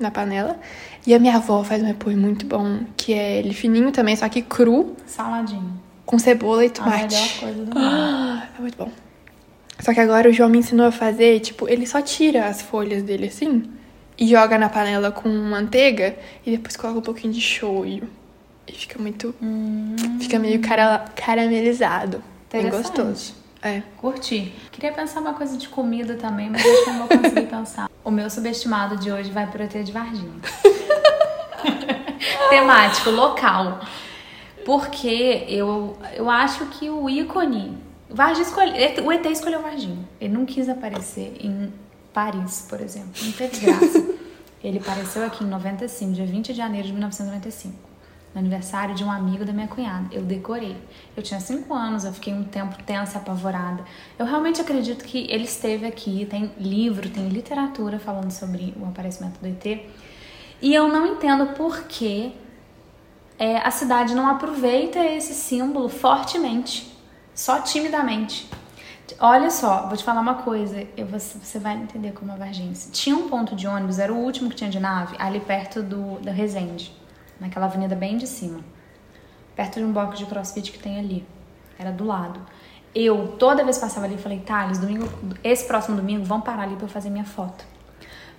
na panela. E a minha avó faz um repolho muito bom, que é ele fininho também, só que cru, Saladinho. com cebola e A tomate. melhor coisa do mundo. É muito bom. Só que agora o João me ensinou a fazer, tipo, ele só tira as folhas dele assim e joga na panela com manteiga e depois coloca um pouquinho de shoyu. E fica muito. Fica meio cara, caramelizado. Bem gostoso. É. Curti. Queria pensar uma coisa de comida também, mas acho que não vou conseguir pensar. O meu subestimado de hoje vai pro ET de Varginha. Temático, local. Porque eu, eu acho que o ícone Varginha escolhe... O ET escolheu Varginha. Ele não quis aparecer em Paris, por exemplo. Não teve graça. Ele apareceu aqui em 95, dia 20 de janeiro de 1995. No aniversário de um amigo da minha cunhada. Eu decorei. Eu tinha 5 anos, eu fiquei um tempo tensa, apavorada. Eu realmente acredito que ele esteve aqui. Tem livro, tem literatura falando sobre o aparecimento do ET. E eu não entendo por que é, a cidade não aproveita esse símbolo fortemente, só timidamente. Olha só, vou te falar uma coisa, eu, você, vai entender como é Varginha. Tinha um ponto de ônibus, era o último que tinha de nave, ali perto do, da Resende, naquela avenida bem de cima, perto de um box de crossfit que tem ali, era do lado. Eu, toda vez que passava ali, falei, Thales, domingo, esse próximo domingo, vamos parar ali pra eu fazer minha foto.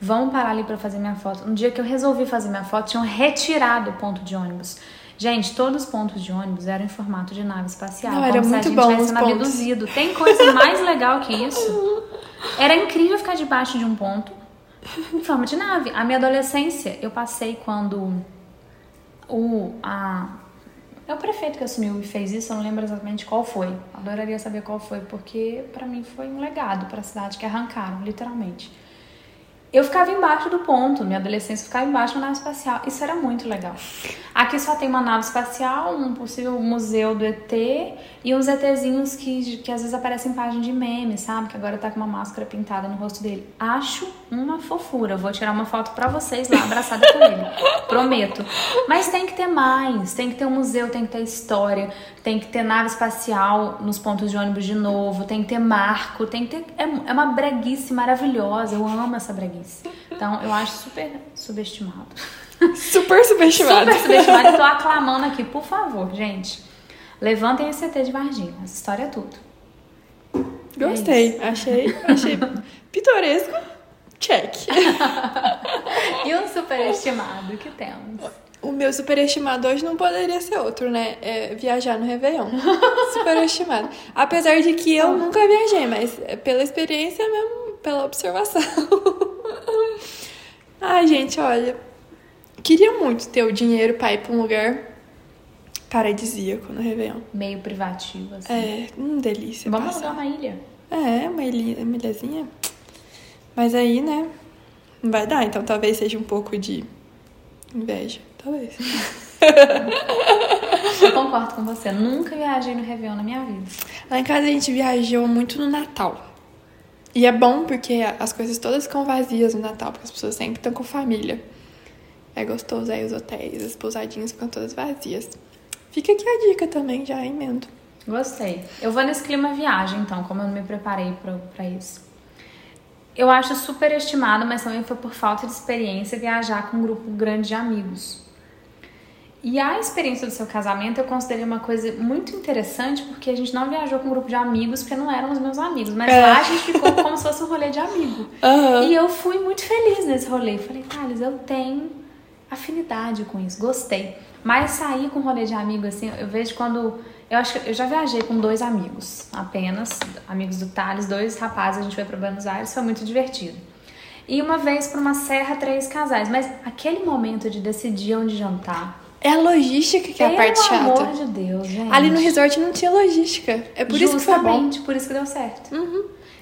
Vamos parar ali para fazer minha foto. No dia que eu resolvi fazer minha foto, tinham retirado o ponto de ônibus. Gente, todos os pontos de ônibus eram em formato de nave espacial. Não, como era se muito a gente bom tivesse os sendo pontos. abduzido. Tem coisa mais legal que isso? Era incrível ficar debaixo de um ponto em forma de nave. A minha adolescência, eu passei quando o a é o prefeito que assumiu e fez isso, eu não lembro exatamente qual foi. Adoraria saber qual foi, porque pra mim foi um legado pra cidade que arrancaram, literalmente. Eu ficava embaixo do ponto, minha adolescência ficava embaixo da nave espacial. Isso era muito legal. Aqui só tem uma nave espacial, um possível museu do ET e uns ETzinhos que, que às vezes aparecem em página de meme, sabe? Que agora tá com uma máscara pintada no rosto dele. Acho uma fofura. Vou tirar uma foto pra vocês lá, abraçada com ele. Prometo. Mas tem que ter mais. Tem que ter um museu, tem que ter história, tem que ter nave espacial nos pontos de ônibus de novo, tem que ter marco, tem que ter. É, é uma breguice maravilhosa. Eu amo essa breguice. Então, eu acho super subestimado. Super subestimado. Super subestimado. Tô aclamando aqui, por favor, gente. Levantem esse ET de Varginha. Essa história é tudo. Gostei. achei, achei pitoresco. Check. E um superestimado que temos. O meu superestimado hoje não poderia ser outro, né? É viajar no Réveillon. superestimado. Apesar de que eu nunca viajei, mas é pela experiência mesmo, pela observação. Ai, gente, olha. Queria muito ter o dinheiro pra ir pra um lugar paradisíaco no Réveillon. Meio privativo, assim. É, hum, delícia. Vamos passar. alugar uma ilha. É, uma ilha- uma ilhazinha. Mas aí, né? Não vai dar, então talvez seja um pouco de inveja. Talvez. Eu concordo com você. Nunca viajei no Réveillon na minha vida. Lá em casa a gente viajou muito no Natal. E é bom porque as coisas todas ficam vazias no Natal, porque as pessoas sempre estão com família. É gostoso, aí os hotéis, as pousadinhas ficam todas vazias. Fica aqui a dica também, já emendo. Gostei. Eu vou nesse clima viagem, então, como eu não me preparei pra isso. Eu acho super estimado, mas também foi por falta de experiência viajar com um grupo grande de amigos. E a experiência do seu casamento eu considerei uma coisa muito interessante, porque a gente não viajou com um grupo de amigos, porque não eram os meus amigos. Mas É. lá a gente ficou como se fosse um rolê de amigo. Aham. E eu fui muito feliz nesse rolê. Falei, Thales, eu tenho afinidade com isso, gostei. Mas sair com rolê de amigo, assim, eu vejo quando. Eu acho que eu já viajei com dois amigos, apenas, amigos do Thales, dois rapazes, a gente foi pra Buenos Aires, foi muito divertido. E uma vez pra uma serra, três casais. Mas aquele momento de decidir onde jantar. É a logística que é a pelo parte chata. amor de Deus, gente. Ali no resort não tinha logística. É por isso que foi bom. Justamente, por isso que deu certo.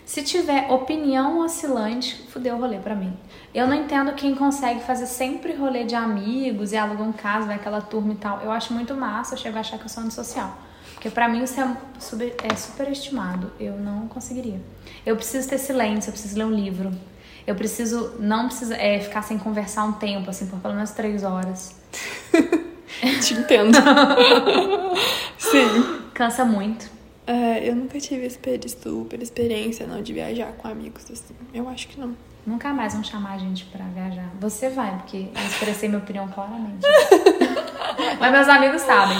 Se tiver opinião oscilante, fudeu o rolê pra mim. Eu não entendo quem consegue fazer sempre rolê de amigos e aluga um caso, vai aquela turma e tal. Eu acho muito massa, eu chego a achar que eu sou antissocial. Porque pra mim isso é, super, é superestimado. Eu não conseguiria. Eu preciso ter silêncio, eu preciso ler um livro. Eu preciso, não precisa é, ficar sem conversar um tempo, assim, por pelo menos três horas. Te entendo. Sim. Cansa muito. É, eu nunca tive super, super experiência não de viajar com amigos assim. Eu acho que não. Nunca mais vão chamar a gente pra viajar. Você vai, porque eu expressei minha opinião claramente. Mas meus amigos sabem.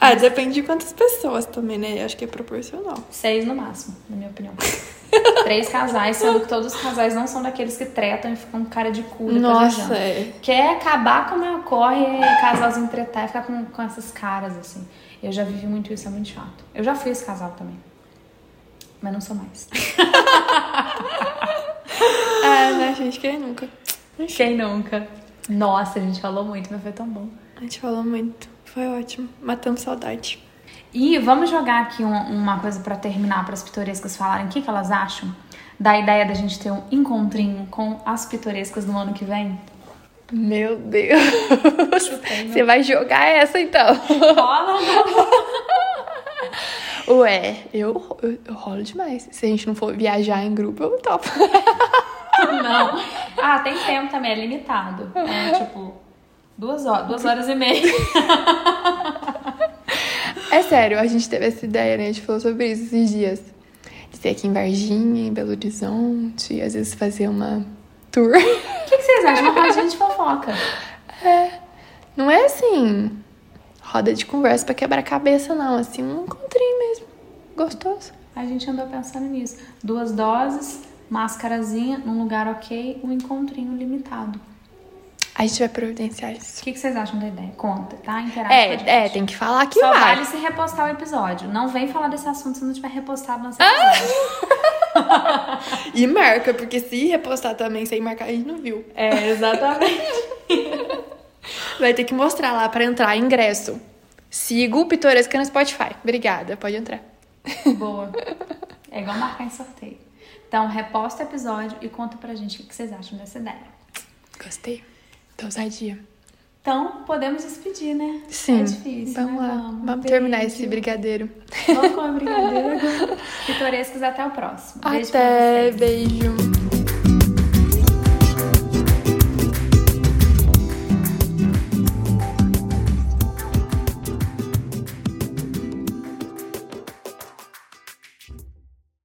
Ah, depende de quantas pessoas também, né? Eu acho que é proporcional. Seis no máximo, na minha opinião. Três casais, sendo que todos os casais não são daqueles que tretam e ficam com cara de cu Nossa, é. Quer acabar com a minha corre, é casalzinho tretar e ficar com, com essas caras, assim. Eu já vivi muito isso, é muito chato. Eu já fui esse casal também. Mas não sou mais. Ah, né, gente? Quem nunca? Quem nunca? Nossa, a gente falou muito, mas foi tão bom. A gente falou muito. Foi ótimo. Matamos saudade. E vamos jogar aqui um- uma coisa pra terminar para as pitorescas falarem o que, que elas acham da ideia da gente ter um encontrinho com as pitorescas no ano que vem. Meu Deus. Você vai jogar essa então? Rola ou não? Ué, eu, eu, eu rolo demais. Se a gente não for viajar em grupo, eu topo. Não. Ah, tem tempo também, é limitado. É tipo duas horas, duas horas e meia. É sério, a gente teve essa ideia, né? A gente falou sobre isso esses dias. De ser aqui em Varginha, em Belo Horizonte, às vezes fazer uma tour. O que, que vocês acham? Uma rodinha de fofoca. Não é assim, roda de conversa pra quebrar a cabeça, não. Assim, um encontrinho mesmo. Gostoso. A gente andou pensando nisso. Duas doses, máscarazinha, num lugar ok, um encontrinho limitado. A gente vai providenciar O isso. que, que vocês acham da ideia? Conta, tá? Interage. É, é, tem que falar que Só vai. vale se repostar o episódio. Não vem falar desse assunto se não tiver repostado nosso episódio. E marca, porque se repostar também sem marcar, a gente não viu. É, exatamente. Vai ter que mostrar lá pra entrar ingresso. Siga o Pitoresca no Spotify. Obrigada, pode entrar. Boa. É igual marcar em sorteio. Então, reposta o episódio e conta pra gente o que vocês acham dessa ideia. Gostei. Tô ousadia. Então, podemos despedir, né? Sim. É difícil, Vamos mas lá. Vamos, Vamos terminar esse brigadeiro. Vamos com a brincadeira. Pitorescos, até o próximo. Beijo Até, beijo.